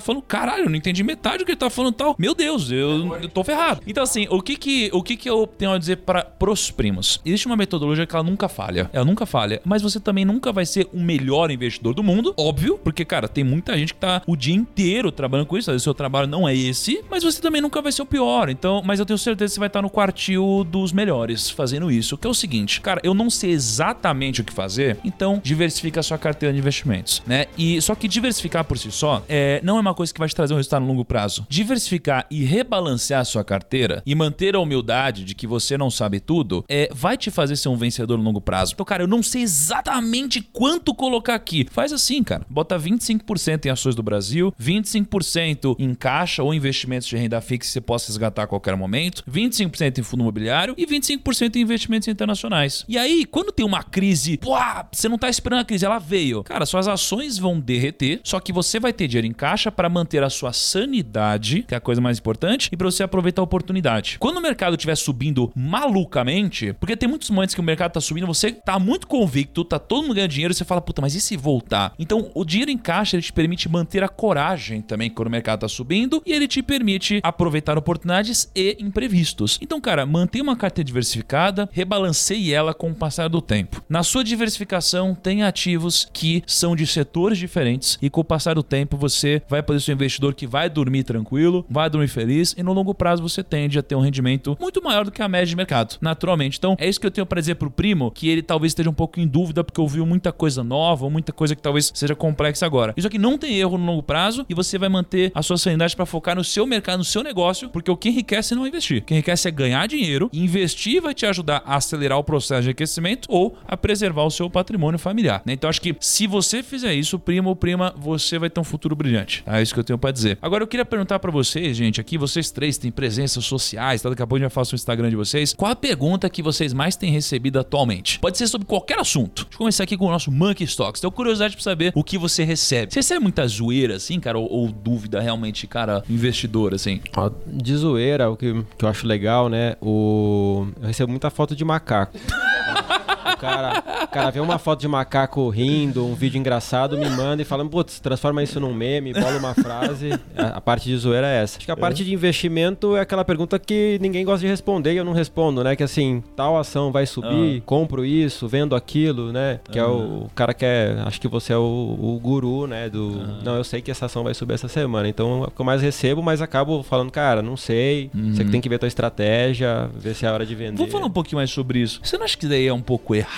[SPEAKER 2] falando, caralho, eu não entendi metade do que ele tá falando tal. Meu Deus, eu, eu tô ferrado. Então, assim, o que que, o que que eu tenho a dizer para pros primos? Existe uma metodologia que ela nunca falha. Ela nunca falha, mas você também nunca vai ser o melhor investidor do mundo, óbvio, porque, cara, tem muita gente que tá o dia inteiro trabalhando com isso. O seu trabalho não é esse, mas você também nunca vai ser o pior. Então, mas eu tenho certeza que você vai estar no quartil dos melhores fazendo isso. Que é o seguinte, cara, eu não sei exatamente o que fazer, então diversifica a sua carteira de investimentos, né? E só que diversificar por si só é, não é uma coisa que vai te trazer um resultado no longo prazo. Diversificar e rebalancear a sua carteira e manter a humildade de que você não sabe tudo é, vai te fazer ser um vencedor no longo prazo. Então, cara, eu não sei exatamente quanto colocar aqui. Faz assim, cara. Bota 25% em ações do Brasil, 25% em caixa ou investimentos de renda fixa que você possa resgatar a qualquer momento, 25% em fundo imobiliário e 25% em investimentos internacionais. E aí, quando tem uma crise, pô, você não tá esperando a crise, ela veio. Cara, suas ações vão derreter, só que você vai ter dinheiro em caixa para manter a sua sanidade, que é a coisa mais importante, e para você aproveitar a oportunidade. Quando o mercado estiver subindo malucamente, porque tem muitos momentos que o mercado tá subindo, você tá muito convicto, tá todo mundo ganhando dinheiro, e você fala, puta, mas e se voltar? Então, o dinheiro em caixa ele te permite manter a coragem também quando o mercado tá subindo e ele te permite aproveitar oportunidades e imprevistos. Então, cara, mantenha uma carteira diversificada, rebalanceie ela com o passar do tempo. Na sua diversificação, tem ativos que são de setores diferentes e com o passar do tempo você vai poder ser um investidor que vai dormir tranquilo, vai dormir feliz e no longo prazo você tende a ter um rendimento muito maior do que a média de mercado, naturalmente. Então, é isso que eu tenho para dizer pro primo, que ele talvez esteja um pouco em dúvida porque ouviu muita coisa nova, muita coisa que talvez seja complexa agora. Isso aqui não tem erro no longo prazo e você vai manter a sua sanidade para focar no seu mercado, no seu negócio, porque o que enriquece não é investir. O que enriquece é ganhar dinheiro investir vai te ajudar a acelerar o processo de enriquecimento ou a preservar o seu patrimônio familiar. Né? Então, acho que se você fizer isso, primo ou prima, você vai ter um futuro brilhante. É isso que eu tenho para dizer. Agora, eu queria perguntar para vocês, gente, aqui, vocês três têm presenças sociais, tá? daqui a pouco eu já faço o Instagram de vocês. Qual a pergunta que vocês mais têm recebido atualmente? Pode ser sobre qualquer assunto. Deixa eu começar aqui com o nosso Monkey Stocks. Tenho curiosidade pra saber o que você recebe. Você recebe muita zoeira, assim, cara? Ou, ou dúvida realmente, cara, investidor, assim?
[SPEAKER 5] De zoeira, o que, que eu acho legal, né? O... Eu recebo muita foto de macaco. (laughs) o cara cara vê uma foto de macaco rindo, um vídeo engraçado, me manda e fala, putz, transforma isso num meme, bola uma frase. A, a parte de zoeira é essa. Acho que a parte de investimento é aquela pergunta que ninguém gosta de responder e eu não respondo, né? Que assim, tal ação vai subir, compro isso, vendo aquilo, né? Que é o, o cara que é. Acho que você é o, o guru, né? Do. Não, eu sei que essa ação vai subir essa semana. Então é o que eu mais recebo, mas acabo falando, cara, não sei. Você que tem que ver a tua estratégia, ver se é a hora de vender.
[SPEAKER 2] Vamos falar um pouquinho mais sobre isso. Você não acha que daí é um pouco errado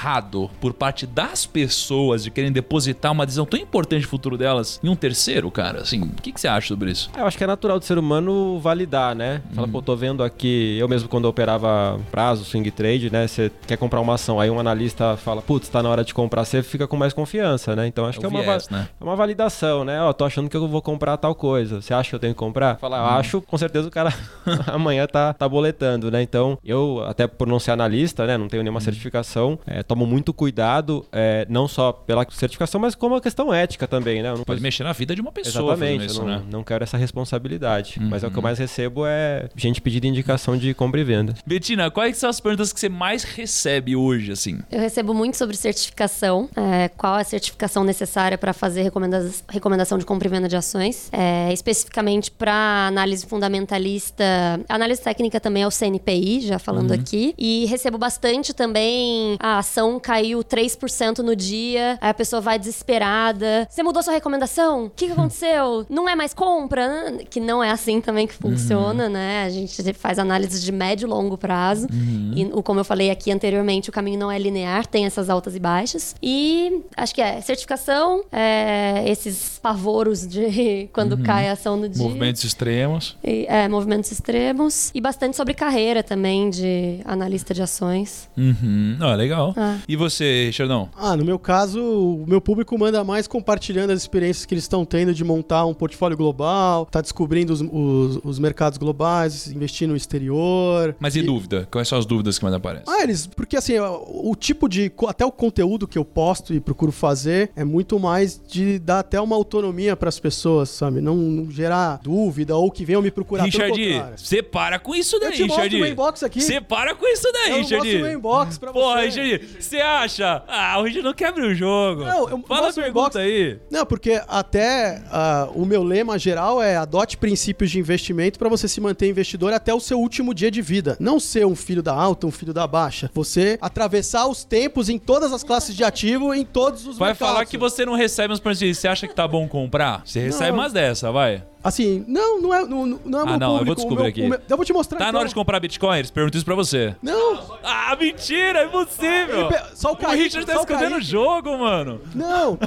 [SPEAKER 2] por parte das pessoas de querem depositar uma decisão tão importante no futuro delas em um terceiro, cara? Assim, o que, que você acha sobre isso?
[SPEAKER 5] Eu acho que é natural do ser humano validar, né? Fala, pô, tô vendo aqui. Eu mesmo, quando eu operava prazo, swing trade, né? Você quer comprar uma ação, aí um analista fala, putz, tá na hora de comprar, você fica com mais confiança, né? Então acho
[SPEAKER 2] É
[SPEAKER 5] que é uma,
[SPEAKER 2] viés,
[SPEAKER 5] va-
[SPEAKER 2] né?
[SPEAKER 5] é uma validação, né? Ó, tô achando que eu vou comprar tal coisa. Você acha que eu tenho que comprar? Fala, eu acho, com certeza o cara (laughs) amanhã tá, tá boletando, né? Então, eu, até por não ser analista, né? Não tenho nenhuma certificação, é, tomo muito cuidado, é, não só pela certificação, mas como a questão ética também, né? Eu não
[SPEAKER 2] Pode mexer na vida de uma pessoa
[SPEAKER 5] Exatamente,
[SPEAKER 2] isso,
[SPEAKER 5] eu não,
[SPEAKER 2] né?
[SPEAKER 5] não quero essa responsabilidade. Mas é o que eu mais recebo é gente pedindo indicação de compra e venda.
[SPEAKER 2] Betina, quais são as perguntas que você mais recebe hoje, assim?
[SPEAKER 4] Eu recebo muito sobre certificação, é, qual é a certificação necessária para fazer recomenda recomendação de compra e venda de ações, é, especificamente para análise fundamentalista. A análise técnica também é o CNPI, já falando aqui. E recebo bastante também. A ação caiu 3% no dia, aí a pessoa vai desesperada. Você mudou sua recomendação? O que, que aconteceu? (laughs) Não é mais compra? Que não é assim também que funciona, né? A gente faz análise de médio e longo prazo. E o- como eu falei aqui anteriormente, o caminho não é linear, tem essas altas e baixas. E acho que é certificação, é, esses pavoros de (laughs) quando cai a ação no dia.
[SPEAKER 2] Movimentos extremos.
[SPEAKER 4] E, é, movimentos extremos. E bastante sobre carreira também, de analista de ações.
[SPEAKER 2] Uhum. Ah, legal.
[SPEAKER 4] Ah.
[SPEAKER 2] E você, Richardão?
[SPEAKER 3] Ah, no meu caso, o meu público manda mais compartilhando as experiências que eles estão tendo de montar um portfólio global, tá descobrindo os, os- os mercados globais, investir no exterior.
[SPEAKER 2] Mas e dúvida? Quais são as dúvidas que mais aparecem?
[SPEAKER 3] Ah, eles. Porque assim, o, o tipo de. Até o conteúdo que eu posto e procuro fazer é muito mais de dar até uma autonomia pras pessoas, sabe? Não, não gerar dúvida ou que venham me procurar. pelo
[SPEAKER 2] Richard, você para com isso daí,
[SPEAKER 3] Eu te mostro
[SPEAKER 2] Richard.
[SPEAKER 3] o inbox aqui.
[SPEAKER 2] Você para com isso daí,
[SPEAKER 3] Eu
[SPEAKER 2] Richard.
[SPEAKER 3] mostro o meu inbox pra
[SPEAKER 2] Porra,
[SPEAKER 3] você.
[SPEAKER 2] Richard, você acha? Ah, o Richard não quebra o jogo.
[SPEAKER 3] Não, eu
[SPEAKER 2] Fala a pergunta aí.
[SPEAKER 3] Não, porque até ah, o meu lema geral é adote princípios de investimento para você se manter investidor até o seu último dia de vida. Não ser um filho da alta, um filho da baixa. Você atravessar os tempos em todas as classes de ativo, em todos os
[SPEAKER 2] Vai
[SPEAKER 3] mercados.
[SPEAKER 2] falar que você não recebe umas perguntas. Você acha que tá bom comprar? Você recebe
[SPEAKER 3] Não.
[SPEAKER 2] umas dessa, vai.
[SPEAKER 3] Assim, não, não é, não, não é
[SPEAKER 2] Ah,
[SPEAKER 3] meu
[SPEAKER 2] não, eu vou
[SPEAKER 3] público. o
[SPEAKER 2] descobrir
[SPEAKER 3] meu-
[SPEAKER 2] aqui.
[SPEAKER 3] o meu- eu vou te mostrar.
[SPEAKER 2] Tá na
[SPEAKER 3] então.
[SPEAKER 2] hora de comprar Bitcoin? Eles perguntam isso pra você.
[SPEAKER 3] Não,
[SPEAKER 2] Ah, mentira, é impossível.
[SPEAKER 3] Pe- só o
[SPEAKER 2] O
[SPEAKER 3] Kaique,
[SPEAKER 2] Richard tá
[SPEAKER 3] o
[SPEAKER 2] escondendo o jogo, mano.
[SPEAKER 3] não.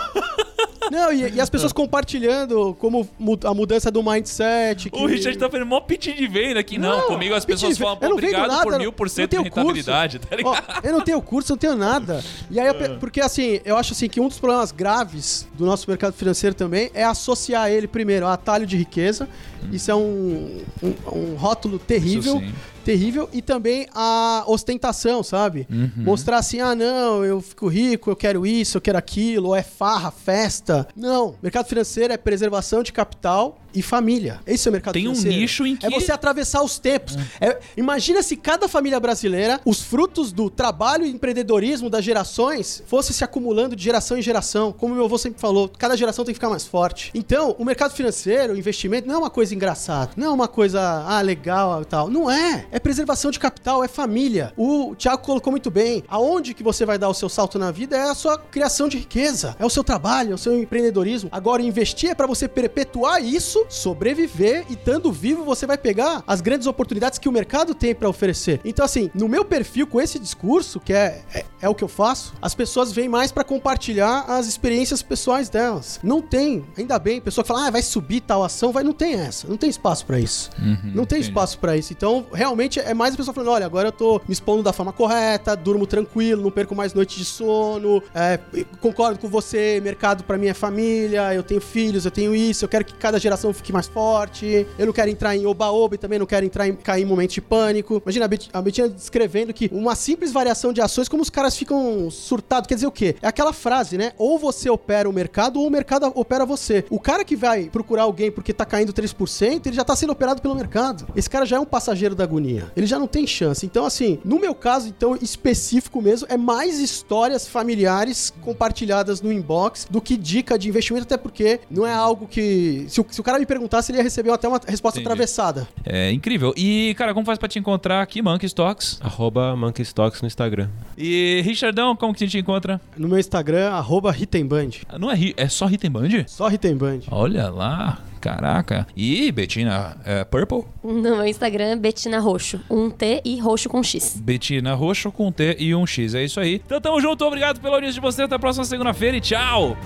[SPEAKER 3] Não, e, e as pessoas compartilhando como a mudança do mindset.
[SPEAKER 2] O Richard tá fazendo mó pitch de venda aqui. Não,
[SPEAKER 3] Não,
[SPEAKER 2] comigo as pessoas falam,
[SPEAKER 3] Eu não
[SPEAKER 2] obrigado por
[SPEAKER 3] nada,
[SPEAKER 2] mil por cento de rentabilidade, tá
[SPEAKER 3] Ó,
[SPEAKER 2] ligado?
[SPEAKER 3] eu não tenho curso, não tenho nada. E aí, eu pe- porque assim, eu acho assim que um dos problemas graves do nosso mercado financeiro também é associar ele primeiro a atalho de riqueza. Isso é um, um, um rótulo terrível. Terrível. E também a ostentação, sabe?
[SPEAKER 2] Uhum.
[SPEAKER 3] Mostrar assim, ah, não, eu fico rico, eu quero isso, eu quero aquilo, ou é farra, festa. Não. Mercado financeiro é preservação de capital e família. Esse é o mercado
[SPEAKER 2] Tem um
[SPEAKER 3] financeiro.
[SPEAKER 2] nicho em que-
[SPEAKER 3] É você atravessar os tempos. É, imagina se cada família brasileira, os frutos do trabalho e empreendedorismo das gerações, fosse se acumulando de geração em geração. Como meu avô sempre falou, cada geração tem que ficar mais forte. Então, o mercado financeiro, o investimento, não é uma coisa engraçada. Não é uma coisa, ah, legal e tal. Não é. É preservação de capital, é família. O Thiago colocou muito bem. Aonde que você vai dar o seu salto na vida é a sua criação de riqueza. É o seu trabalho, é o seu empreendedorismo. Agora, investir é para você perpetuar isso, sobreviver e estando vivo, você vai pegar as grandes oportunidades que o mercado tem para oferecer. Então, assim, no meu perfil, com esse discurso, que é, é, é o que eu faço, as pessoas vêm mais para compartilhar as experiências pessoais delas. Não tem, ainda bem, pessoa que fala, ah, vai subir tal ação, vai, não tem essa, não tem espaço para isso. não tem
[SPEAKER 2] entendi.
[SPEAKER 3] espaço para isso. Então, realmente é mais a pessoa falando, olha, agora eu tô me expondo da forma correta, durmo tranquilo, não perco mais noites de sono, é, concordo com você, mercado para mim é família, eu tenho filhos, eu tenho isso, eu quero que cada geração fique mais forte. Eu não quero entrar em oba-oba e também não quero entrar em cair em momentos de pânico. Imagina a, Bet a Betinha descrevendo que uma simples variação de ações, como os caras ficam surtados. Quer dizer o quê? É aquela frase, né? Ou você opera o mercado ou o mercado opera você. O cara que vai procurar alguém porque tá caindo 3%, ele já tá sendo operado pelo mercado. Esse cara já é um passageiro da agonia. Ele já não tem chance. Então, assim, no meu caso, então, específico mesmo, é mais histórias familiares compartilhadas no inbox do que dica de investimento, até porque não é algo que. Se o, se o cara me perguntasse, ele ia receber até uma resposta
[SPEAKER 2] Entendi.
[SPEAKER 3] atravessada.
[SPEAKER 2] É incrível. E, cara, como faz pra te encontrar aqui, Monkey Stocks?
[SPEAKER 5] Arroba Monkey Stocks no Instagram.
[SPEAKER 2] E, Richardão, como que a gente encontra?
[SPEAKER 3] No meu Instagram, arroba Ritemband.
[SPEAKER 2] Não é, é só Ritemband?
[SPEAKER 3] Só Ritemband.
[SPEAKER 2] Olha lá, caraca. E, Betina, é Purple? (laughs)
[SPEAKER 4] No meu Instagram, Betina Roxo. Um T e roxo com X.
[SPEAKER 2] Betina roxo com T e um X. É isso aí. Então tamo junto, obrigado pela audiência de você. Até a próxima segunda-feira e tchau!